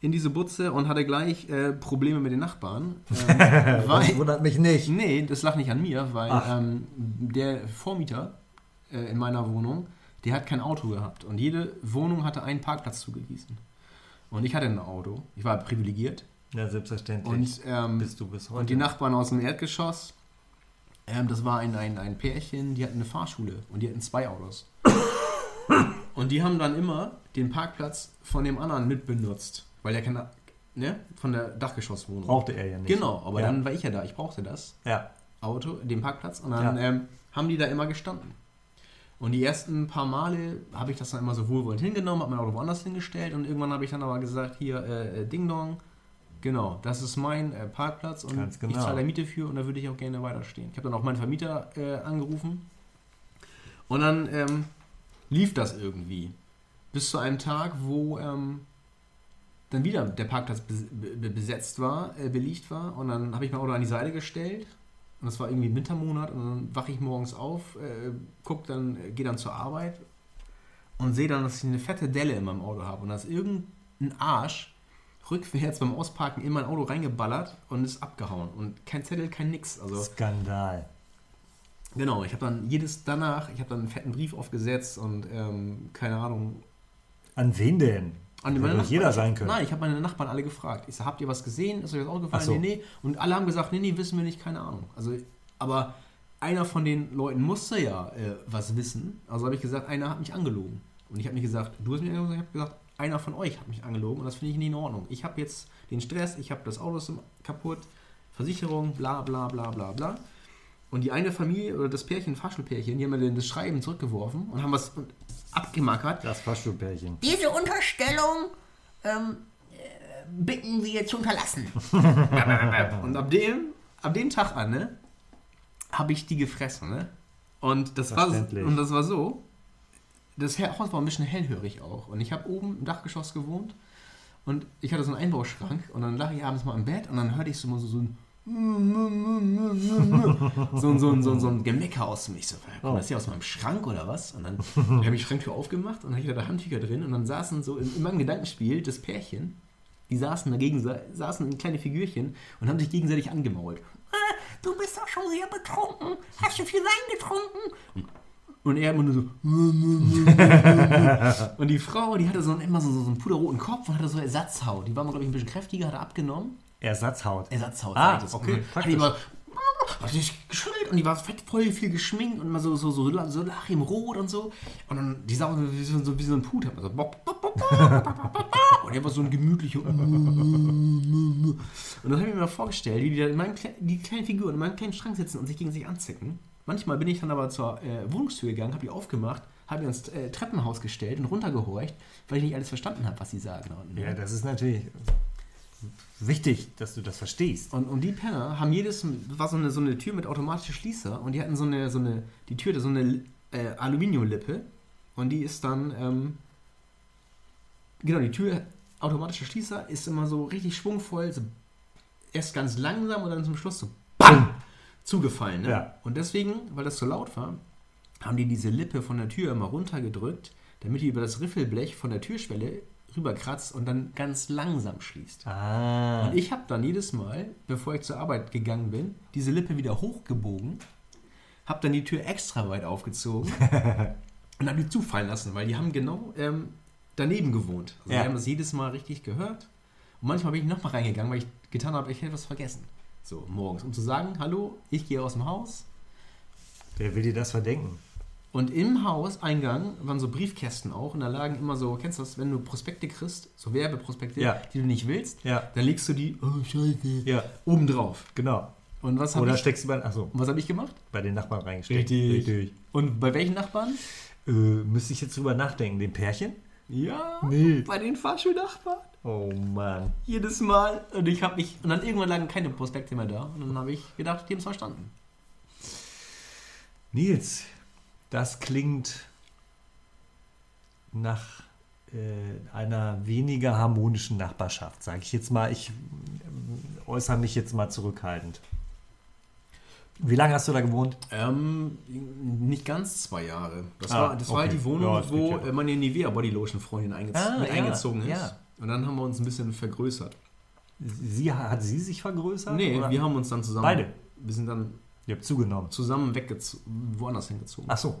in diese Butze und hatte gleich äh, Probleme mit den Nachbarn. Ähm, Das wundert mich nicht. nee, das lag nicht an mir, weil ähm, der Vormieter äh, in meiner Wohnung, der hat kein Auto gehabt. Und jede Wohnung hatte einen Parkplatz zugewiesen. Und ich hatte ein Auto. Ich war privilegiert. Ja, selbstverständlich. Und, ähm, bist du bis heute. und die Nachbarn aus dem Erdgeschoss, ähm, das war ein, ein, ein Pärchen, die hatten eine Fahrschule und die hatten zwei Autos. und die haben dann immer den Parkplatz von dem anderen mitbenutzt, weil der keine, ne, von der Dachgeschosswohnung. brauchte er ja nicht. Genau, aber ja. dann war ich ja da, ich brauchte das Ja. Auto, den Parkplatz und dann Ja. ähm, haben die da immer gestanden. Und die ersten paar Male habe ich das dann immer so wohlwollend hingenommen, habe mein Auto woanders hingestellt und irgendwann habe ich dann aber gesagt, hier, äh, Ding Dong, genau, das ist mein äh, Parkplatz und Ganz ich genau. zahle da Miete für und da würde ich auch gerne weiterstehen. Ich habe dann auch meinen Vermieter äh, angerufen und dann ähm, lief das irgendwie. Bis zu einem Tag, wo ähm, dann wieder der Parkplatz bes be besetzt war, äh, belegt war und dann habe ich mein Auto an die Seite gestellt und das war irgendwie im Wintermonat und dann wache ich morgens auf, äh, guck dann, äh, gehe dann zur Arbeit und sehe dann, dass ich eine fette Delle in meinem Auto habe und da ist irgendein Arsch rückwärts beim Ausparken in mein Auto reingeballert und ist abgehauen und kein Zettel, kein nix. Also Skandal. genau, ich habe dann jedes danach, ich habe dann einen fetten Brief aufgesetzt und ähm, keine Ahnung, An wen denn? An meine doch jeder Nachbarn- sein können. Nein, ich habe meine Nachbarn alle gefragt. Ich sag, habt ihr was gesehen? Ist euch das aufgefallen? Ach so. Nee, nee. Und alle haben gesagt, nee, nee, wissen wir nicht, keine Ahnung. Also, aber einer von den Leuten musste ja äh, was wissen. Also habe ich gesagt, einer hat mich angelogen. Und ich habe nicht gesagt, du hast mich angelogen, ich habe gesagt, einer von euch hat mich angelogen und das finde ich nicht in Ordnung. Ich habe jetzt den Stress, ich habe das Auto kaputt, Versicherung, bla bla bla bla bla. Und die eine Familie oder das Pärchen, Fahrschulpärchen, die haben mir das Schreiben zurückgeworfen und haben was abgemackert. Das Fahrstuhlpärchen. Diese Unterstellung ähm, äh, bitten wir zu unterlassen. Und ab dem, ab dem Tag an, ne, habe ich die gefressen, ne? Und das war und das war so. Das Haus war ein bisschen hellhörig auch. Und ich habe oben im Dachgeschoss gewohnt und ich hatte so einen Einbauschrank und dann lag ich abends mal im Bett und dann hörte ich so mal so, so ein so, ein- so, ein- so, ein- so ein Gemecker aus mir. Ich so, kommt das hier aus meinem Schrank oder was? Und dann habe ich die Schranktür aufgemacht und dann hatte ich da Handtücher drin und dann saßen so in, in meinem Gedankenspiel das Pärchen, die saßen dagegen, sa- saßen in kleine Figürchen und haben sich gegenseitig angemault. Ah, du bist doch schon sehr betrunken. Hast du viel Wein getrunken? Und er immer nur so. und die Frau, die hatte so einen, immer so, so einen puderroten Kopf und hatte so Ersatzhaut. Die war mal, glaube ich, ein bisschen kräftiger, hatte abgenommen. Ersatzhaut. Ersatzhaut. Ah, das. okay, Und Hat die immer, hat sich geschüttelt und die war fett voll viel geschminkt und immer so, so, so, so Lachimrot und so. Und dann, die sah so wie so, so, wie so ein Put. hat man So, bop, bop, bop, und er war so ein gemütlicher. Und dann habe ich mir mal vorgestellt, wie die da in meinem, Kle- die kleinen Figuren in meinem kleinen Schrank sitzen und sich gegen sich anzicken. Manchmal bin ich dann aber zur äh, Wohnungstür gegangen, habe die aufgemacht, habe mich ins äh, Treppenhaus gestellt und runtergehorcht, weil ich nicht alles verstanden habe, was sie sagen. Ja, das ist natürlich wichtig, dass du das verstehst. Und, und die Penner haben jedes, war so eine, so eine Tür mit automatischem Schließer und die hatten so eine, so eine, die Tür hatte so eine äh, Aluminiumlippe und die ist dann, ähm, genau, die Tür, automatischer Schließer ist immer so richtig schwungvoll, so erst ganz langsam und dann zum Schluss so BAM! zugefallen. Ne? Ja. Und deswegen, weil das so laut war, haben die diese Lippe von der Tür immer runtergedrückt, damit die über das Riffelblech von der Türschwelle rüberkratzt und dann ganz langsam schließt. Ah. Und ich habe dann jedes Mal, bevor ich zur Arbeit gegangen bin, diese Lippe wieder hochgebogen, habe dann die Tür extra weit aufgezogen und habe die zufallen lassen, weil die haben genau ähm, daneben gewohnt. Also Ja. die haben das jedes Mal richtig gehört. Und manchmal bin ich nochmal reingegangen, weil ich getan habe, ich hätte was vergessen. So, morgens, um zu sagen, hallo, ich gehe aus dem Haus. Wer will dir das verdenken? Und im Hauseingang waren so Briefkästen auch und da lagen immer so, kennst du das, wenn du Prospekte kriegst, so Werbeprospekte, Ja. die du nicht willst, Ja. dann legst du die, oh scheiße, Ja, oben drauf. genau. Und was habe Oder ich, steckst du bei, achso, und was hab ich gemacht? bei den Nachbarn reingesteckt. Richtig. Richtig. Und bei welchen Nachbarn? Äh, müsste ich jetzt drüber nachdenken. Den Pärchen? Ja, Nee. bei den Fahrschulnachbarn. Oh Mann. Jedes Mal. Und ich habe mich, und dann irgendwann lagen keine Prospekte mehr da. Und dann habe ich gedacht, die haben es verstanden. Nils, das klingt nach äh, einer weniger harmonischen Nachbarschaft, sage ich jetzt mal. Ich ähm, äußere mich jetzt mal zurückhaltend. Wie lange hast du da gewohnt? Ähm, nicht ganz zwei Jahre. Das, Ah, war, das war halt okay. die Wohnung, Ja, wo ja. äh, meine Nivea Bodylotion Freundin eingez Ah, mit ja, eingezogen ist. Und dann haben wir uns ein bisschen vergrößert. Sie, hat sie sich vergrößert? Nee, oder? wir haben uns dann zusammen. Beide? Wir sind dann Ihr habt zugenommen. zusammen weggezogen, woanders hingezogen. Ach so.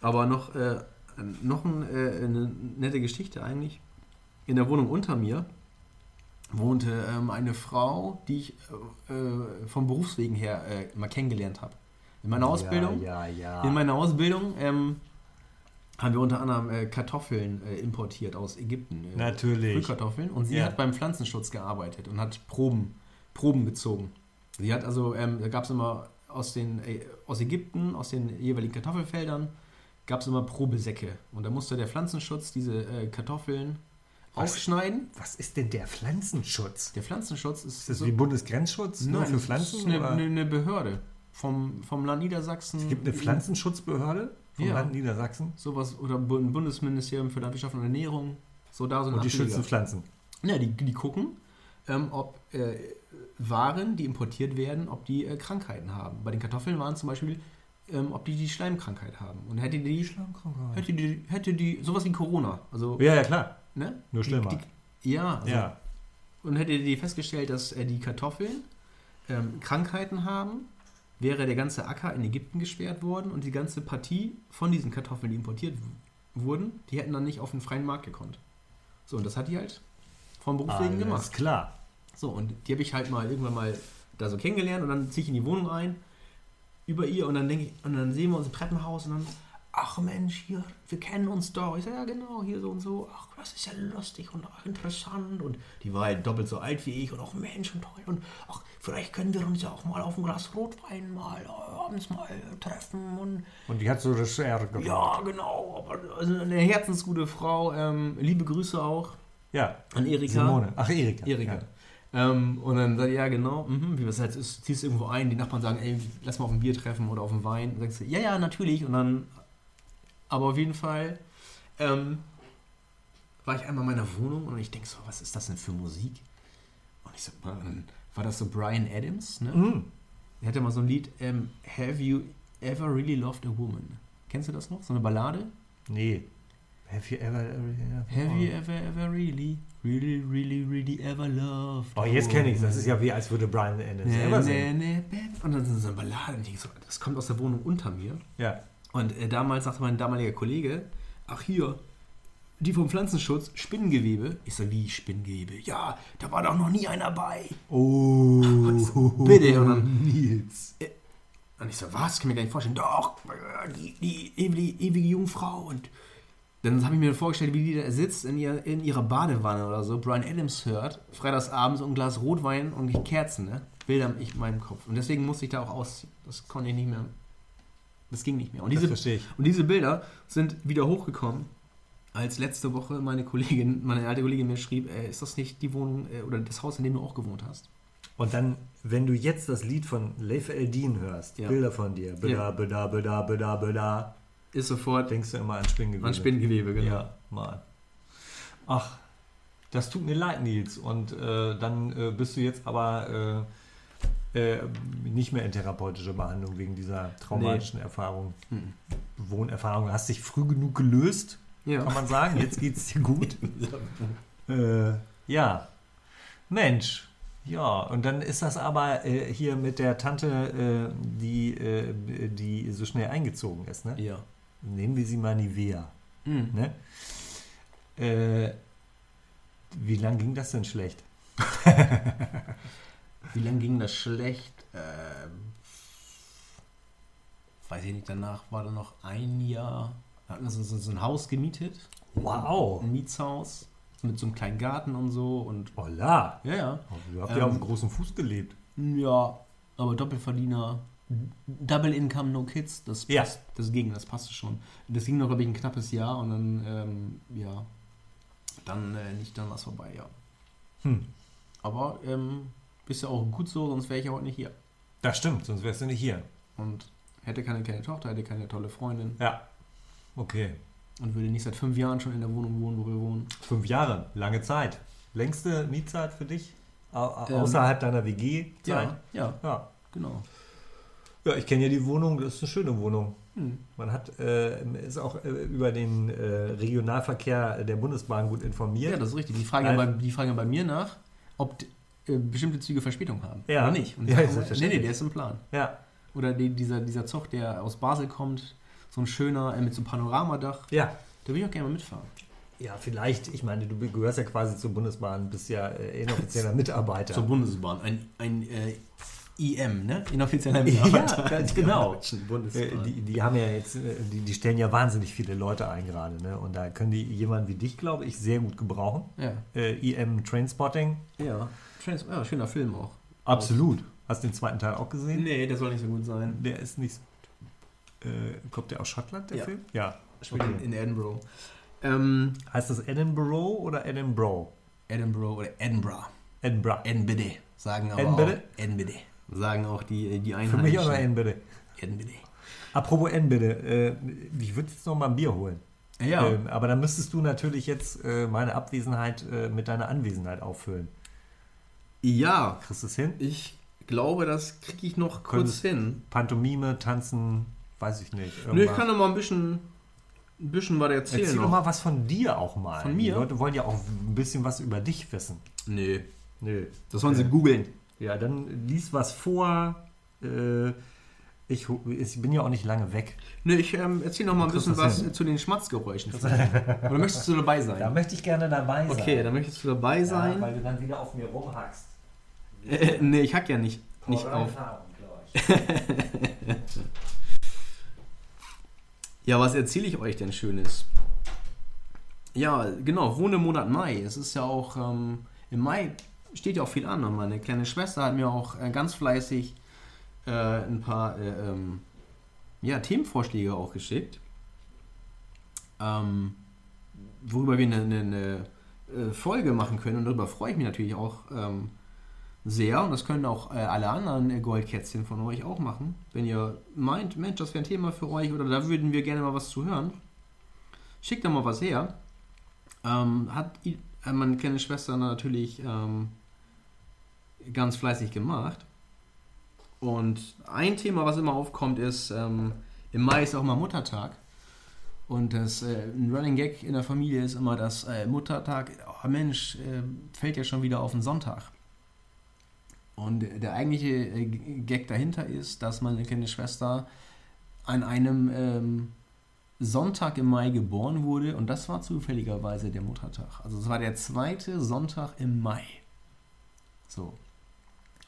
Aber noch, äh, noch ein, äh, eine nette Geschichte eigentlich. In der Wohnung unter mir wohnte ähm, eine Frau, die ich äh, vom Berufswegen her äh, mal kennengelernt habe. In meiner Ausbildung, Ja, ja, in ja. meiner Ausbildung ähm, haben wir unter anderem äh, Kartoffeln äh, importiert aus Ägypten. Äh, Natürlich. Frühkartoffeln. Und sie Ja. hat beim Pflanzenschutz gearbeitet und hat Proben, Proben gezogen. Sie hat also, ähm, da gab es immer aus, den, äh, aus Ägypten, aus den jeweiligen Kartoffelfeldern, gab es immer Probesäcke. Und da musste der Pflanzenschutz diese äh, Kartoffeln Was? aufschneiden. Was ist denn der Pflanzenschutz? Der Pflanzenschutz ist, Ist das so- wie Bundesgrenzschutz nur Nein, für das Pflanzen? ist eine, eine, eine Behörde vom, vom Land Niedersachsen. es gibt eine Pflanzenschutzbehörde vom Ja. Land Niedersachsen Sowas, oder ein Bundesministerium für Landwirtschaft und Ernährung. So da so und die schützen Pflanzen. Ja, die, die gucken, ähm, ob äh, Waren, die importiert werden, ob die äh, Krankheiten haben. Bei den Kartoffeln waren zum Beispiel, ähm, ob die die Schleimkrankheit haben. Und hätte die, hätte die, hätte die sowas wie Corona, also, Ja, ja, klar. ne? Nur schlimmer. Die, die, ja, also, ja. und hätte die festgestellt, dass äh, die Kartoffeln ähm, Krankheiten haben, wäre der ganze Acker in Ägypten gesperrt worden und die ganze Partie von diesen Kartoffeln, die importiert wurden, die hätten dann nicht auf den freien Markt gekonnt. So, und das hat die halt vom Berufswegen Alles gemacht. klar. So, und die habe ich halt mal irgendwann mal da so kennengelernt und dann ziehe ich in die Wohnung ein, über ihr und dann denke ich, und dann sehen wir uns im Treppenhaus und dann, ach Mensch, hier, wir kennen uns doch. Ich sage, ja genau, hier so und so, ach, das ist ja lustig und ach, interessant. Und die war halt doppelt so alt wie ich und auch Mensch und toll und ach, vielleicht können wir uns ja auch mal auf ein Glas Rotwein mal äh, abends mal treffen und Und die hat so das R gemacht. ja, genau, aber also eine herzensgute Frau, ähm, liebe Grüße auch Ja. an Erika. Simone. Ach, Erika. Erika. Ja. Ähm, und dann sagt ja genau, mhm, wie was halt ist, ziehst du irgendwo ein, die Nachbarn sagen, ey, lass mal auf ein Bier treffen oder auf einen Wein. Und sagst du, ja, ja, natürlich. Und dann, aber auf jeden Fall, ähm, war ich einmal in meiner Wohnung und ich denke so, was ist das denn für Musik? Und ich so, war das so Brian Adams, ne? Mhm. Er hatte mal so ein Lied, ähm, Have You Ever Really Loved a Woman? Kennst du das noch? So eine Ballade? Nee. Have you ever... ever Have you ever, ever really, really, really, really ever loved Oh, jetzt kenne ich es. Das ist ja wie, als würde Brian Adams Nee, selber singen. nee, nee. Und dann ist so eine Ballade. Und ich so, das kommt aus der Wohnung unter mir. Ja. Und äh, damals sagte mein damaliger Kollege, ach hier, die vom Pflanzenschutz, Spinnengewebe. Ich so, wie Spinnengewebe? Ja, da war doch noch nie einer bei. Oh. Bitte, und dann- Nils. Und ich so, was? Kann mir gar nicht vorstellen. Doch, die, die ewige, ewige Jungfrau. Und dann habe ich mir vorgestellt, wie die da sitzt in, ihr, in ihrer Badewanne oder so, Brian Adams hört, freitagsabends und ein Glas Rotwein und Kerzen, ne? Bilder in meinem Kopf. Und deswegen musste ich da auch ausziehen. Das konnte ich nicht mehr. Das ging nicht mehr. Und Das diese, verstehe ich. und diese Bilder sind wieder hochgekommen, als letzte Woche meine Kollegin, meine alte Kollegin mir schrieb, äh, ist das nicht die Wohnung äh, oder das Haus, in dem du auch gewohnt hast? Und dann, wenn du jetzt das Lied von Leif Eldin hörst, Ja. Bilder von dir, beda, Ja. beda, beda, beda, beda, Ist sofort denkst du immer an Spinnengewebe. an Spinnengewebe, genau. Ja, mal. Ach, das tut mir leid, Nils. Und äh, dann äh, bist du jetzt aber äh, äh, nicht mehr in therapeutischer Behandlung wegen dieser traumatischen Erfahrung, Mhm. Wohnerfahrung. Hast dich früh genug gelöst, Ja. kann man sagen. Jetzt geht es dir gut. Äh, ja. Mensch. Ja, und dann ist das aber äh, hier mit der Tante, äh, die, äh, die so schnell eingezogen ist. Ne? Ja. Nehmen wir sie mal Nivea. Mhm. Ne? Äh, wie lang ging das denn schlecht? Wie lange ging das schlecht? Ähm, weiß ich nicht, danach war da noch ein Jahr. Da hatten wir so, so, so ein Haus gemietet. Wow. Ein Mietshaus. Mit so einem kleinen Garten und so. Und Holla. ja, ja. Du habt Ähm, ja auf dem großen Fuß gelebt. Ja, aber Doppelverdiener. Double Income, No Kids, das, Ja. passt, das ging, das passte schon. Das ging noch, glaube ich, ein knappes Jahr und dann, ähm, ja, dann äh, nicht, dann war es vorbei, ja. Hm. Aber ähm, ist ja auch gut so, sonst wäre ich ja heute nicht hier. Das stimmt, sonst wärst du nicht hier. Und hätte keine kleine Tochter, hätte keine tolle Freundin Ja. Okay. und würde nicht seit fünf Jahren schon in der Wohnung wohnen, wo wir wohnen. Fünf Jahre, lange Zeit. Längste Mietzeit für dich? Au Ähm, außerhalb deiner WG-Zeit? Ja, ja, Ja. genau. Ja, ich kenne ja die Wohnung, das ist eine schöne Wohnung. Hm. Man hat, äh, ist auch äh, über den äh, Regionalverkehr der Bundesbahn gut informiert. Ja, das ist richtig. Die fragen, ja bei, die fragen ja bei mir nach, ob äh, bestimmte Züge Verspätung haben. Ja. Oder nicht. Und Ja, sag, ist nee, nee, der ist im Plan. ja. Oder die, dieser, dieser Zug, der aus Basel kommt, so ein schöner, äh, mit so einem Panoramadach, ja. da will ich auch gerne mal mitfahren. Ja, vielleicht, ich meine, du gehörst ja quasi zur Bundesbahn, bist ja äh, inoffizieller Mitarbeiter. Zur Bundesbahn. Ein, ein äh, IM, ne? Inoffizieller Ja, Mitarbeiter. ganz der genau. Äh, die, die haben ja jetzt, äh, die, die stellen ja wahnsinnig viele Leute ein gerade, ne? Und da können die jemanden wie dich, glaube ich, sehr gut gebrauchen. ja. Äh, EM Trainspotting. Ja. Trans ja, schöner Film auch. Absolut. Hast du den zweiten Teil auch gesehen? Nee, der soll nicht so gut sein. Der ist nicht. Äh, kommt der aus Schottland, der Ja. Film? Ja. Spielt Okay. in, in Edinburgh. Ähm, Heißt das Edinburgh oder Edinburgh? Edinburgh oder Edinburgh. Edinburgh. Edinburgh. Sagen aber Edinburgh? auch Edinburgh. Sagen auch die, die Für Einheimischen. mich auch noch Edinburgh. Edinburgh. Apropos Edinburgh, äh, ich würde jetzt noch mal ein Bier holen. Ja. Ähm, aber dann müsstest du natürlich jetzt äh, meine Abwesenheit äh, mit deiner Anwesenheit auffüllen. ja. Kriegst du es hin? Ich glaube, das kriege ich noch Könntest- kurz hin. Pantomime, Tanzen, weiß ich nicht. Nö, ich irgendwas. kann noch mal ein bisschen, ein bisschen was erzählen. Erzähl noch. doch mal was von dir auch mal. Von mir? Die Leute wollen ja auch ein bisschen was über dich wissen. Nee, Nö. das sollen sie googeln. Ja, dann lies was vor. Äh, Ich, ich bin ja auch nicht lange weg. Ne, ich ähm, erzähle noch mal ein bisschen was hin? zu den Schmatzgeräuschen. Oder möchtest du dabei sein? Da möchte ich gerne dabei sein. Okay, dann möchtest du dabei ja, sein. weil du dann wieder auf mir rumhackst. Äh, nee, ich hack ja nicht, nicht auf. Ja, was erzähle ich euch denn Schönes? Ja, genau, wohne im Monat Mai. Es ist ja auch, ähm, im Mai steht ja auch viel an. Und meine kleine Schwester hat mir auch äh, ganz fleißig äh, ein paar äh, ähm, ja, Themenvorschläge auch geschickt. Ähm, worüber wir eine, eine, eine äh, Folge machen können. Und darüber freue ich mich natürlich auch ähm, sehr. Und das können auch äh, alle anderen äh, Goldkätzchen von euch auch machen. Wenn ihr meint, Mensch, das wäre ein Thema für euch oder da würden wir gerne mal was zu hören. Schickt da mal was her. Ähm, hat meine kleine Schwester natürlich ähm, ganz fleißig gemacht. Und ein Thema, was immer aufkommt, ist, ähm, im Mai ist auch mal Muttertag. Und das, äh, ein Running Gag in der Familie ist immer, dass äh, Muttertag, oh Mensch, äh, fällt ja schon wieder auf den Sonntag. Und der eigentliche äh, Gag dahinter ist, dass meine kleine Schwester an einem ähm, Sonntag im Mai geboren wurde und das war zufälligerweise der Muttertag. Also es war der zweite Sonntag im Mai. So.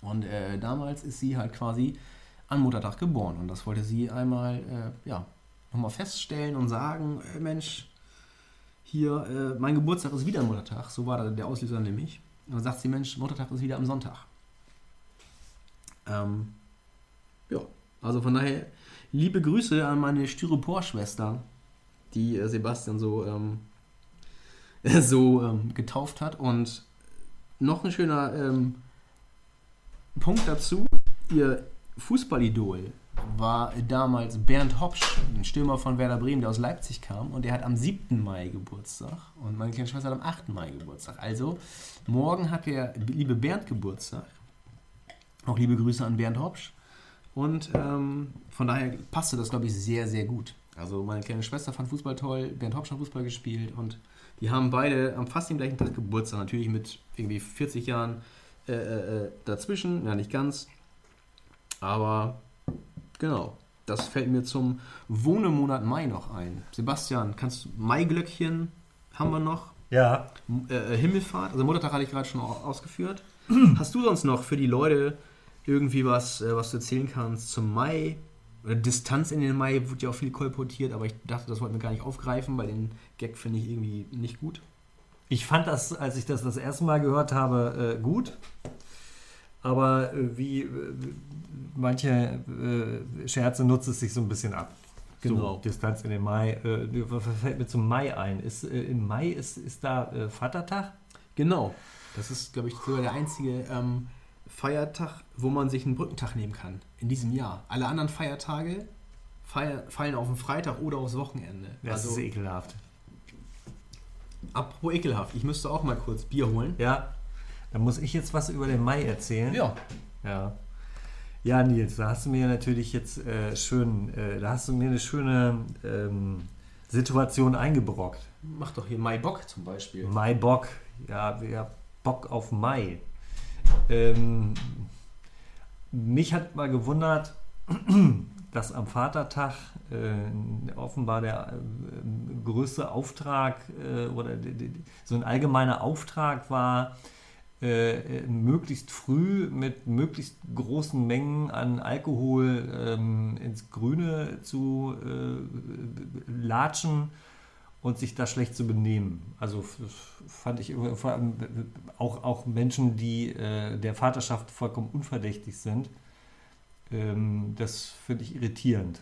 Und äh, damals ist sie halt quasi an Muttertag geboren und das wollte sie einmal, äh, ja, nochmal feststellen und sagen, äh, Mensch, hier, äh, mein Geburtstag ist wieder Muttertag. So war der Auslöser nämlich. Und dann sagt sie, Mensch, Muttertag ist wieder am Sonntag. Ähm, ja, also von daher liebe Grüße an meine Styropor-Schwester, die äh, Sebastian so, ähm, so ähm, getauft hat. Und noch ein schöner ähm, Punkt dazu, ihr Fußballidol war damals Bernd Hopsch, ein Stürmer von Werder Bremen, der aus Leipzig kam und der hat am 7. Mai Geburtstag und meine kleine Schwester hat am 8. Mai Geburtstag. Also morgen hat der liebe Bernd Geburtstag. Auch liebe Grüße an Bernd Hopsch. Und ähm, von daher passte das, glaube ich, sehr, sehr gut. Also meine kleine Schwester fand Fußball toll, Bernd Hopsch hat Fußball gespielt und die haben beide am fast dem gleichen Tag Geburtstag, natürlich mit irgendwie 40 Jahren äh, äh, dazwischen, ja nicht ganz, aber genau, das fällt mir zum Wohnemonat Mai noch ein. Sebastian, kannst du Maiglöckchen haben wir noch? Ja, äh, Himmelfahrt, also Muttertag hatte ich gerade schon au- ausgeführt. Hast du sonst noch für die Leute irgendwie was, äh, was du erzählen kannst zum Mai? Oder Distanz in den Mai wird ja auch viel kolportiert, aber ich dachte, das wollten wir gar nicht aufgreifen, weil den Gag finde ich irgendwie nicht gut. Ich fand das, als ich das das erste Mal gehört habe, äh, gut. Aber äh, wie äh, manche äh, Scherze nutzt es sich so ein bisschen ab. Genau. So, Distanz in den Mai. Äh, was fällt mir zum Mai ein? Ist, äh, Im Mai ist, ist da Vatertag? Genau. Das ist, glaube ich, sogar der einzige ähm, Feiertag, wo man sich einen Brückentag nehmen kann in diesem Jahr. Alle anderen Feiertage feier, fallen auf den Freitag oder aufs Wochenende. Das also, ist ekelhaft. Apropos ekelhaft, ich müsste auch mal kurz Bier holen. Ja, dann muss ich jetzt was über den Mai erzählen. Ja. Ja. Ja, Nils, da hast du mir natürlich jetzt äh, schön, äh, da hast du mir eine schöne ähm, Situation eingebrockt. Mach doch hier Mai Bock zum Beispiel. Mai Bock, ja, ja Bock auf Mai. Ähm, mich hat mal gewundert, dass am Vatertag äh, offenbar der äh, größte Auftrag äh, oder die, die, so ein allgemeiner Auftrag war, äh, möglichst früh mit möglichst großen Mengen an Alkohol ähm, ins Grüne zu äh, latschen und sich da schlecht zu benehmen. Also fand ich vor allem auch, auch Menschen, die äh, der Vaterschaft vollkommen unverdächtig sind, ähm, das finde ich irritierend.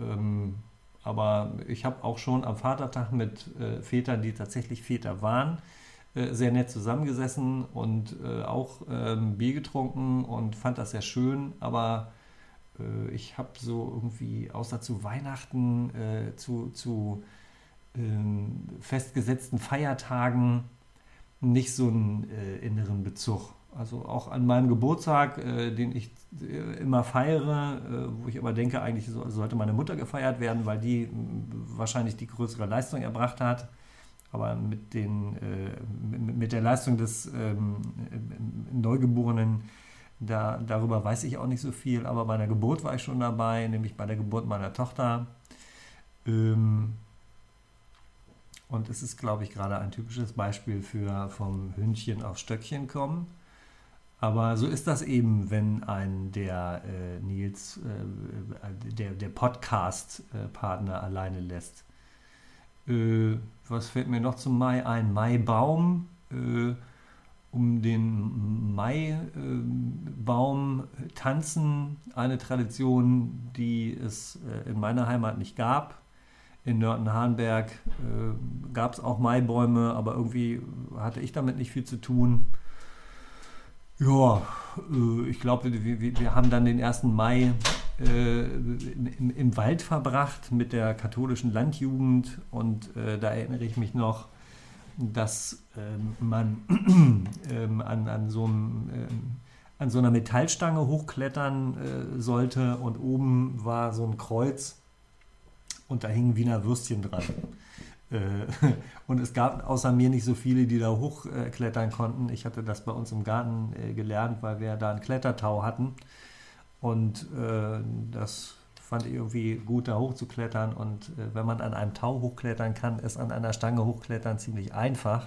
Ähm, aber ich habe auch schon am Vatertag mit äh, Vätern, die tatsächlich Väter waren, äh, sehr nett zusammengesessen und äh, auch ähm, Bier getrunken und fand das sehr schön. Aber äh, ich habe so irgendwie, außer zu Weihnachten, äh, zu, zu ähm, festgesetzten Feiertagen nicht so einen äh, inneren Bezug. Also auch an meinem Geburtstag, äh, den ich äh, immer feiere, äh, wo ich aber denke, eigentlich so, sollte meine Mutter gefeiert werden, weil die m, wahrscheinlich die größere Leistung erbracht hat. Aber mit, den, äh, mit, mit der Leistung des ähm, äh, Neugeborenen Da, darüber weiß ich auch nicht so viel, aber bei einer Geburt war ich schon dabei, nämlich bei der Geburt meiner Tochter. Ähm, und es ist, glaube ich, gerade ein typisches Beispiel für vom Hündchen auf Stöckchen kommen. Aber so ist das eben, wenn ein der äh, Nils, äh, der, der Podcast-Partner alleine lässt. Äh, was fällt mir noch zum Mai ein? Maibaum. Äh, um den Maibaum tanzen. Eine Tradition, die es äh, in meiner Heimat nicht gab. In Nörten-Harnberg äh, gab es auch Maibäume, aber irgendwie hatte ich damit nicht viel zu tun. Ja, äh, ich glaube, wir, wir, haben dann den 1. Mai äh, im, im, Wald verbracht mit der katholischen Landjugend und äh, da erinnere ich mich noch, dass ähm, man ähm, an, an, so einem, ähm, an so einer Metallstange hochklettern äh, sollte und oben war so ein Kreuz und da hingen Wiener Würstchen dran. Äh, und es gab außer mir nicht so viele, die da hochklettern konnten. Ich hatte das bei uns im Garten äh, gelernt, weil wir da einen Klettertau hatten. Und äh, das fand ich irgendwie gut, da hochzuklettern. Und wenn man an einem Tau hochklettern kann, ist an einer Stange hochklettern ziemlich einfach.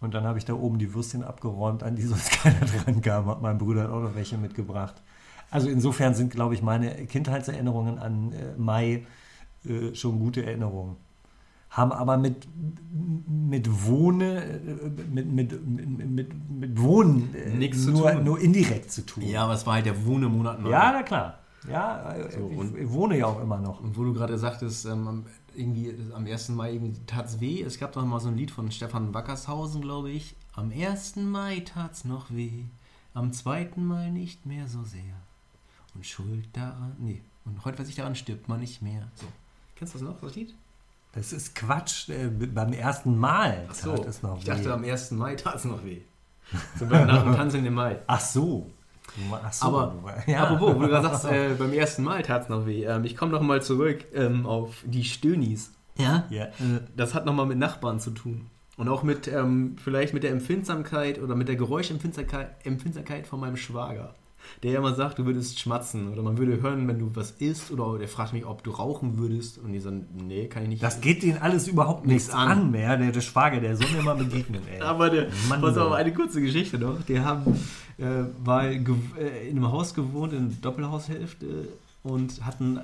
Und dann habe ich da oben die Würstchen abgeräumt, an die sonst keiner dran kam. Hat mein Bruder auch noch welche mitgebracht. Also insofern sind, glaube ich, meine Kindheitserinnerungen an Mai schon gute Erinnerungen. Haben aber mit, mit Wohne, äh, mit, mit, mit, mit Wohnen äh, Nichts nur, nur indirekt zu tun. Ja, aber es war halt der Wohnemonat. Ja, na klar. Ja, so, ich, ich, wohne ja auch immer noch. Und wo du gerade sagtest, ähm, irgendwie am 1. Mai irgendwie tat's weh. Es gab doch mal so ein Lied von Stefan Wackershausen, glaube ich. Am 1. Mai tat's noch weh, am 2. Mai nicht mehr so sehr. Und Schuld daran, nee, und heute, wer sich daran stirbt, man nicht mehr. So. Kennst du das noch, das Lied? Das ist Quatsch. Äh, beim ersten Mal Ach so, tat es noch ich weh. Ich dachte, am 1. Mai tat es noch weh. So nach dem Tanzen im Mai. Ach so. So, aber ja. apropos, wo du gerade sagst, äh, beim ersten Mal tat es noch weh. Ähm, ich komme nochmal zurück ähm, auf die Stönis. Ja? ja. Äh, das hat nochmal mit Nachbarn zu tun. Und auch mit, ähm, vielleicht mit der Empfindsamkeit oder mit der Geräuschempfindsamkeit Empfindsamkeit von meinem Schwager der immer sagt, du würdest schmatzen oder man würde hören, wenn du was isst oder der fragt mich, ob du rauchen würdest und die sagen, nee, kann ich nicht. Das geht denen alles überhaupt nichts an. an mehr, der, der Schwager, der soll mir mal begegnen, ey. Aber der, Mann, pass auf, eine kurze Geschichte noch. Die haben äh, mal äh, in einem Haus gewohnt, in Doppelhaushälfte und hatten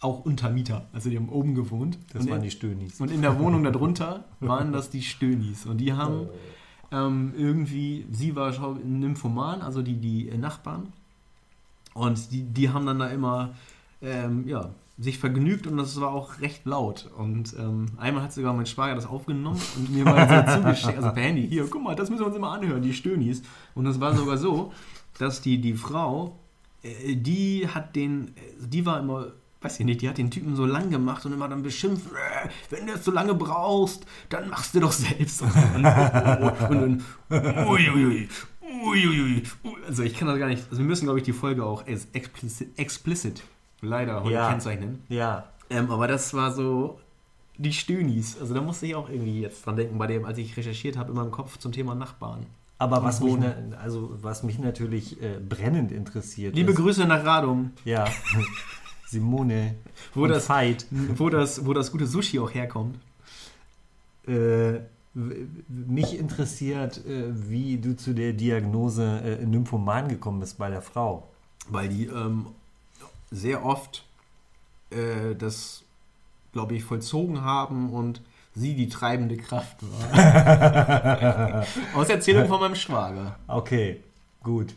auch Untermieter. Also die haben oben gewohnt. Das waren in, die Stönis. Und in der Wohnung darunter waren das die Stönis. Und die haben ähm, irgendwie, sie war Nymphoman, also die, die Nachbarn. Und die, die haben dann da immer ähm, ja, sich vergnügt und das war auch recht laut. Und ähm, einmal hat sogar mein Schwager das aufgenommen und mir mal so zugeschickt, also per Handy, hier, guck mal, das müssen wir uns immer anhören, die Stönis. Und das war sogar so, dass die, die Frau, äh, die hat den, die war immer weiß ich nicht, die hat den Typen so lang gemacht und immer dann beschimpft, äh, wenn du es so lange brauchst, dann machst du doch selbst. Und, und, dann, uiuiui, Uiuiui. Also ich kann das gar nicht. Also wir müssen, glaube ich, die Folge auch explicit, explicit leider heute ja. kennzeichnen. Ja. Ähm, aber das war so die Stönis. Also da musste ich auch irgendwie jetzt dran denken, bei dem, als ich recherchiert habe, in meinem Kopf zum Thema Nachbarn. Aber was mich, also was mich natürlich äh, brennend interessiert. Liebe ist, Grüße nach Radum. Ja. Simone. Wo das, Fight. wo, das, wo das gute Sushi auch herkommt. Äh, mich interessiert, äh, wie du zu der Diagnose äh, Nymphoman gekommen bist bei der Frau. Weil die ähm, sehr oft äh, das, glaube ich, vollzogen haben und sie die treibende Kraft war. Aus Erzählung von meinem Schwager. Okay, gut.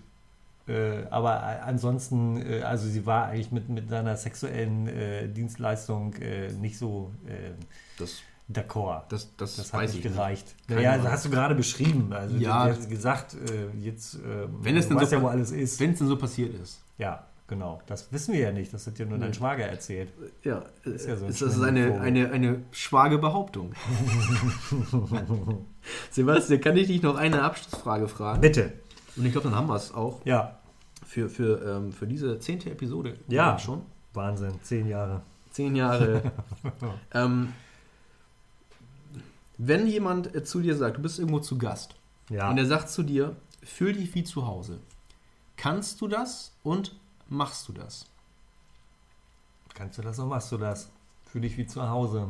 Äh, aber ansonsten, äh, also sie war eigentlich mit, mit seiner sexuellen äh, Dienstleistung nicht so. das D'accord. Das, das, das hat nicht gereicht. Naja, das hast du gerade beschrieben. Also ja, du hast gesagt, äh, jetzt äh, wenn es denn so, ja, wo alles ist. Wenn es denn so passiert ist. Ja, genau. Das wissen wir ja nicht. Das hat ja nur nee. dein Schwager erzählt. Ja, das ist, ja so ein das ist eine, eine, eine schwage Behauptung. Sebastian, kann ich dich noch eine Abschlussfrage fragen? Bitte. Und ich glaube, dann haben wir es auch. Ja. Für, für, ähm, für diese zehnte Episode. Ja, schon. Wahnsinn, zehn Jahre. Zehn Jahre. ähm, wenn jemand äh, zu dir sagt, du bist irgendwo zu Gast ja. und er sagt zu dir, fühl dich wie zu Hause. Kannst du das und machst du das? Kannst du das oder machst du das? Fühl dich wie zu Hause.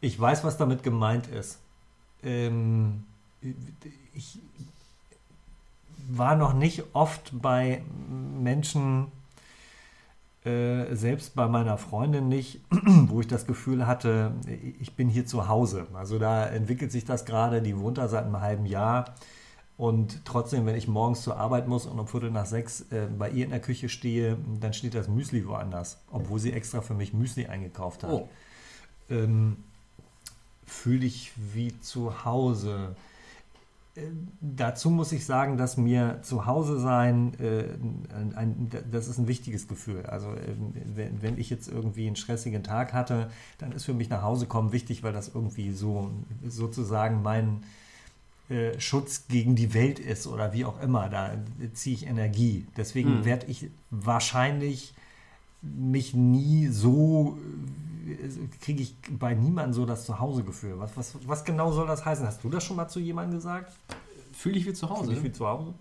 Ich weiß, was damit gemeint ist. Ähm, ich war noch nicht oft bei Menschen, äh, selbst bei meiner Freundin nicht, wo ich das Gefühl hatte, ich bin hier zu Hause. Also da entwickelt sich das gerade, die wohnt da seit einem halben Jahr. Und trotzdem, wenn ich morgens zur Arbeit muss und um Viertel nach sechs äh, bei ihr in der Küche stehe, dann steht das Müsli woanders, obwohl sie extra für mich Müsli eingekauft hat. Oh. Ähm, Fühl dich wie zu Hause. Dazu muss ich sagen, dass mir zu Hause sein, äh, ein, ein, das ist ein wichtiges Gefühl. Also äh, wenn, wenn, ich jetzt irgendwie einen stressigen Tag hatte, dann ist für mich nach Hause kommen wichtig, weil das irgendwie so sozusagen mein äh, Schutz gegen die Welt ist oder wie auch immer. Da ziehe ich Energie. Deswegen mhm. werde ich wahrscheinlich mich nie so, kriege ich bei niemandem so das Zuhause-Gefühl. Was, was, was genau soll das heißen? Hast du das schon mal zu jemandem gesagt? Fühle ich wie zu Hause? Fühle ich wie zu Hause?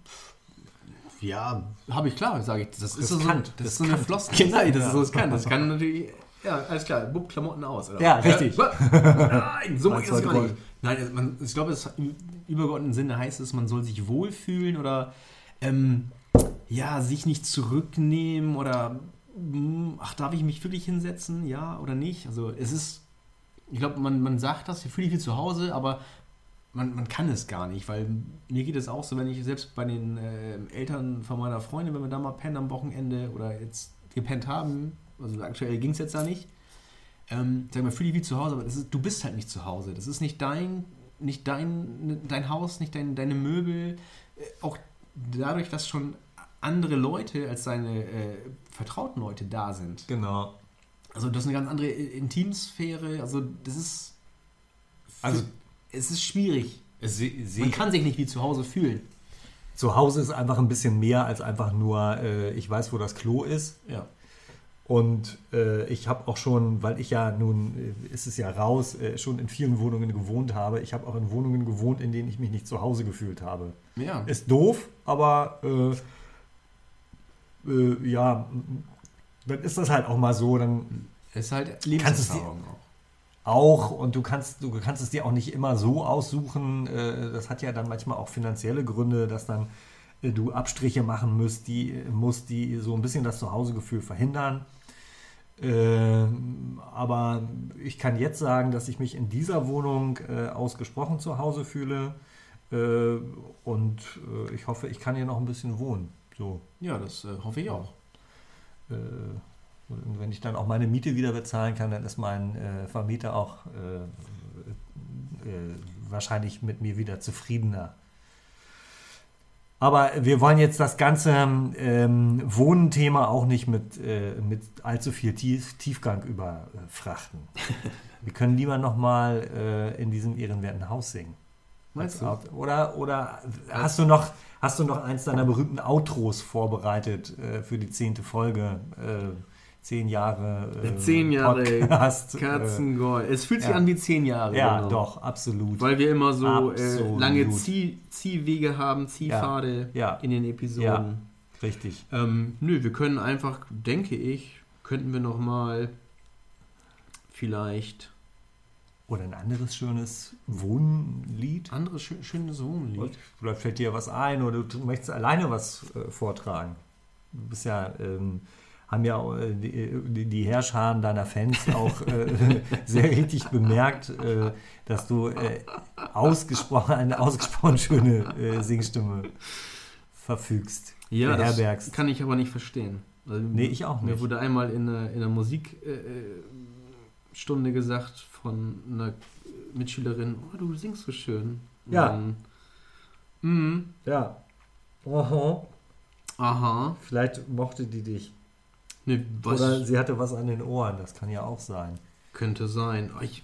Ja, habe ich klar, sage ich. Das, ist so, das, ist so eine Floskel. Nein, das ist so riskant. Das kann natürlich, ja, alles klar, Bub Klamotten aus. Oder? Ja, richtig. Nein, so ist es gar nicht. Nein, man, ich glaube, im übergeordneten Sinne heißt es, man soll sich wohlfühlen oder ähm, ja, sich nicht zurücknehmen oder ach, darf ich mich wirklich hinsetzen, ja oder nicht? Also es ist, ich glaube, man, man sagt das, ich fühle mich wie zu Hause, aber man, man kann es gar nicht, weil mir geht es auch so, wenn ich selbst bei den äh, Eltern von meiner Freundin, wenn wir da mal pennen am Wochenende oder jetzt gepennt haben, also aktuell ging es jetzt da nicht, ähm, sag mal, fühle ich wie zu Hause, aber ist, du bist halt nicht zu Hause. Das ist nicht dein, nicht dein, dein Haus, nicht dein, deine Möbel. Äh, auch dadurch, dass schon andere Leute als deine äh, vertrauten Leute da sind. Genau. Also das ist eine ganz andere Intimsphäre. Also das ist. Also es ist schwierig. Es, Man kann sich nicht wie zu Hause fühlen. Zu Hause ist einfach ein bisschen mehr als einfach nur, äh, ich weiß, wo das Klo ist. Ja. Und äh, ich habe auch schon, weil ich ja nun, äh, ist es ja raus, äh, schon in vielen Wohnungen gewohnt habe. Ich habe auch in Wohnungen gewohnt, in denen ich mich nicht zu Hause gefühlt habe. Ja. Ist doof, aber äh, äh, ja, dann ist das halt auch mal so. Dann ist halt Lebenserfahrung auch. Auch und du kannst, du kannst es dir auch nicht immer so aussuchen. Äh, das hat ja dann manchmal auch finanzielle Gründe, dass dann du Abstriche machen musst, die, musst, die so ein bisschen das Zuhausegefühl verhindern. Ähm, aber ich kann jetzt sagen, dass ich mich in dieser Wohnung äh, ausgesprochen zu Hause fühle. Äh, und äh, ich hoffe, ich kann hier noch ein bisschen wohnen. So. Ja, das äh, hoffe ich auch. Äh, und wenn ich dann auch meine Miete wieder bezahlen kann, dann ist mein äh, Vermieter auch wahrscheinlich mit mir wieder zufriedener. Aber wir wollen jetzt das ganze ähm, Wohnenthema auch nicht mit, äh, mit allzu viel Tief, Tiefgang überfrachten. wir können lieber nochmal äh, in diesem ehrenwerten Haus singen. Meinst du? Oder, oder hast, du noch, hast du noch eins deiner berühmten Outros vorbereitet äh, für die zehnte Folge? Äh, zehn Jahre. Äh, zehn Jahre Podcast, Katzengold. Es fühlt sich ja. an wie zehn Jahre. Ja, genau. doch, absolut. Weil wir immer so äh, lange Zieh, Ziehwege haben, Ziehpfade ja. Ja. in den Episoden. Richtig. Ähm, nö, wir können einfach, denke ich, könnten wir noch mal vielleicht oder ein anderes schönes Wohnlied. Anderes schön, schönes Wohnlied. Vielleicht fällt dir was ein oder du möchtest alleine was äh, vortragen. Du bist ja ähm, haben ja äh, die, die Herrscharen deiner Fans auch äh, sehr richtig bemerkt, äh, dass du äh, ausgesprochen, eine ausgesprochen schöne äh, Singstimme verfügst. Ja, das kann ich aber nicht verstehen. Also, nee, ich auch nicht. Mir wurde einmal in einer, in einer Musikstunde gesagt von einer Mitschülerin, oh, du singst so schön. Ja. Dann, mm, ja. Aha. Aha. Vielleicht mochte die dich. Nee, Oder sie hatte was an den Ohren, das kann ja auch sein. Könnte sein. Oh, ich,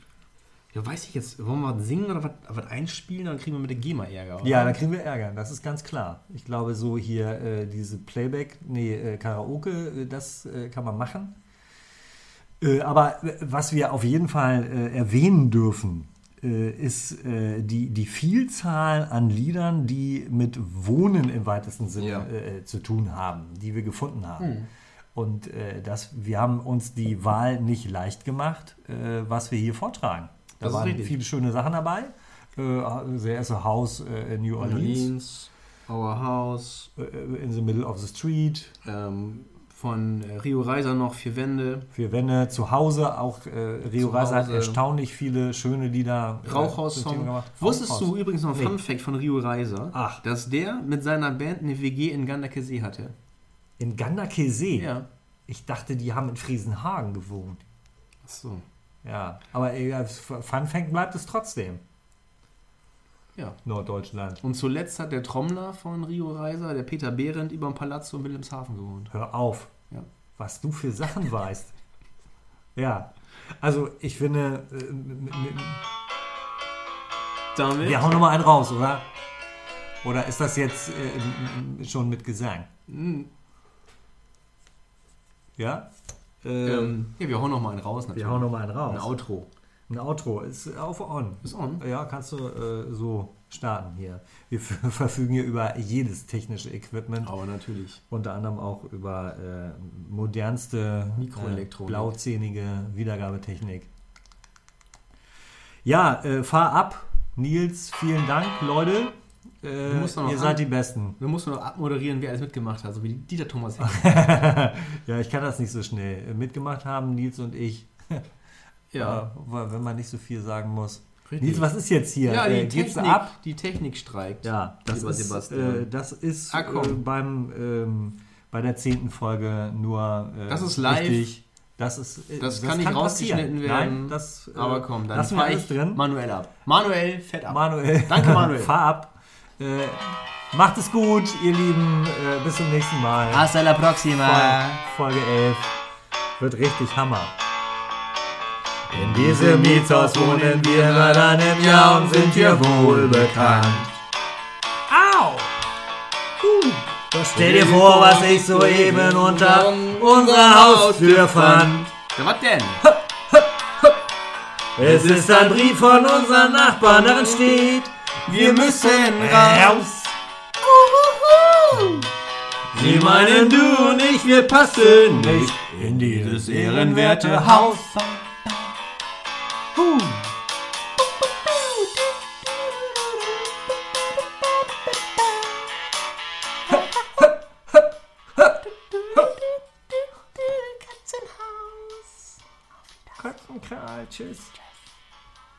ja, weiß ich jetzt, wollen wir was singen oder was, was einspielen, dann kriegen wir mit der GEMA Ärger. Oder? Ja, dann kriegen wir Ärger, das ist ganz klar. Ich glaube, so hier äh, diese Playback, nee, äh, Karaoke, äh, das äh, kann man machen. Äh, aber äh, was wir auf jeden Fall erwähnen dürfen, äh, ist äh, die, die Vielzahl an Liedern, die mit Wohnen im weitesten Sinne Ja. äh, zu tun haben, die wir gefunden haben. Und äh, das, wir haben uns die Wahl nicht leicht gemacht, äh, was wir hier vortragen. Da Das waren viele schöne Sachen dabei. Äh, sehr erste Haus äh, in New Orleans, Orleans, Our House, äh, in the middle of the street, ähm, von äh, Rio Reiser noch Vier Wände, Vier Wände, zu Hause auch äh, Rio Zu Reiser hat erstaunlich viele schöne Lieder. äh, Rauchhaus-Song. gemacht. Wusstest Rauchhaus. du übrigens noch ein Nee. Fun Fact von Rio Reiser, Ach. dass der mit seiner Band eine WG in Gandakesee hatte? In Gandakesee? Ja. Ich dachte, die haben in Friesenhagen gewohnt. Ach so. Ja, aber äh, als Fun Fact bleibt es trotzdem. Ja. Norddeutschland. Und zuletzt hat der Trommler von Rio Reiser, der Peter Behrendt, über dem Palazzo in Wilhelmshaven gewohnt. Hör auf, Ja. was du für Sachen weißt. Ja, also ich finde, äh, Damit? wir hauen nochmal einen raus, oder? Oder ist das jetzt äh, schon mit Gesang? Hm, Ja? Äh, ähm, ja, wir hauen noch mal einen raus natürlich. wir hauen nochmal einen raus. Ein Outro. Ein Outro ist auf On. Ist on. Ja, kannst du äh, so starten hier. Wir verfügen hier über jedes technische Equipment, Aber natürlich. unter anderem auch über äh, modernste Mikroelektronik. äh, blauzähnige Wiedergabetechnik. Ja, äh, fahr ab. Nils, vielen Dank, Leute. Äh, ihr seid die Besten. Wir mussten noch abmoderieren, wer alles mitgemacht hat, so wie Dieter Thomas. Ja, ich kann das nicht so schnell. Äh, Mitgemacht haben Nils und ich. ja, Äh, wenn man nicht so viel sagen muss. Richtig. Nils, was ist jetzt hier? ja, die, äh, geht's Technik, ab? die Technik streikt. Ja, das ist, äh, das ist Ah, äh, beim, ähm, bei der zehnten Folge nur äh, Das ist live. wichtig. Das, ist, äh, Das kann nicht rausgeschnitten passieren. werden. Nein, das, äh, Aber komm, dann lassen wir alles ich drin. manuell ab. Manuell, fett ab. Manuel. Danke, Manuel. Fahr ab. Macht es gut, ihr Lieben. Bis zum nächsten Mal. Hasta la próxima. Folge 11 wird richtig Hammer. In diesem Mietshaus wohnen wir seit einem Jahr und sind hier wohl bekannt. Au! Uh. Stell dir vor, was ich soeben unter unserer Haustür fand. Ja, was denn? Es ist ein Brief von unseren Nachbarn, darin steht, wir müssen raus. Sie meinen, du und ich, wir passen nicht in dieses ehrenwerte Haus. Whew. Katzenkralches.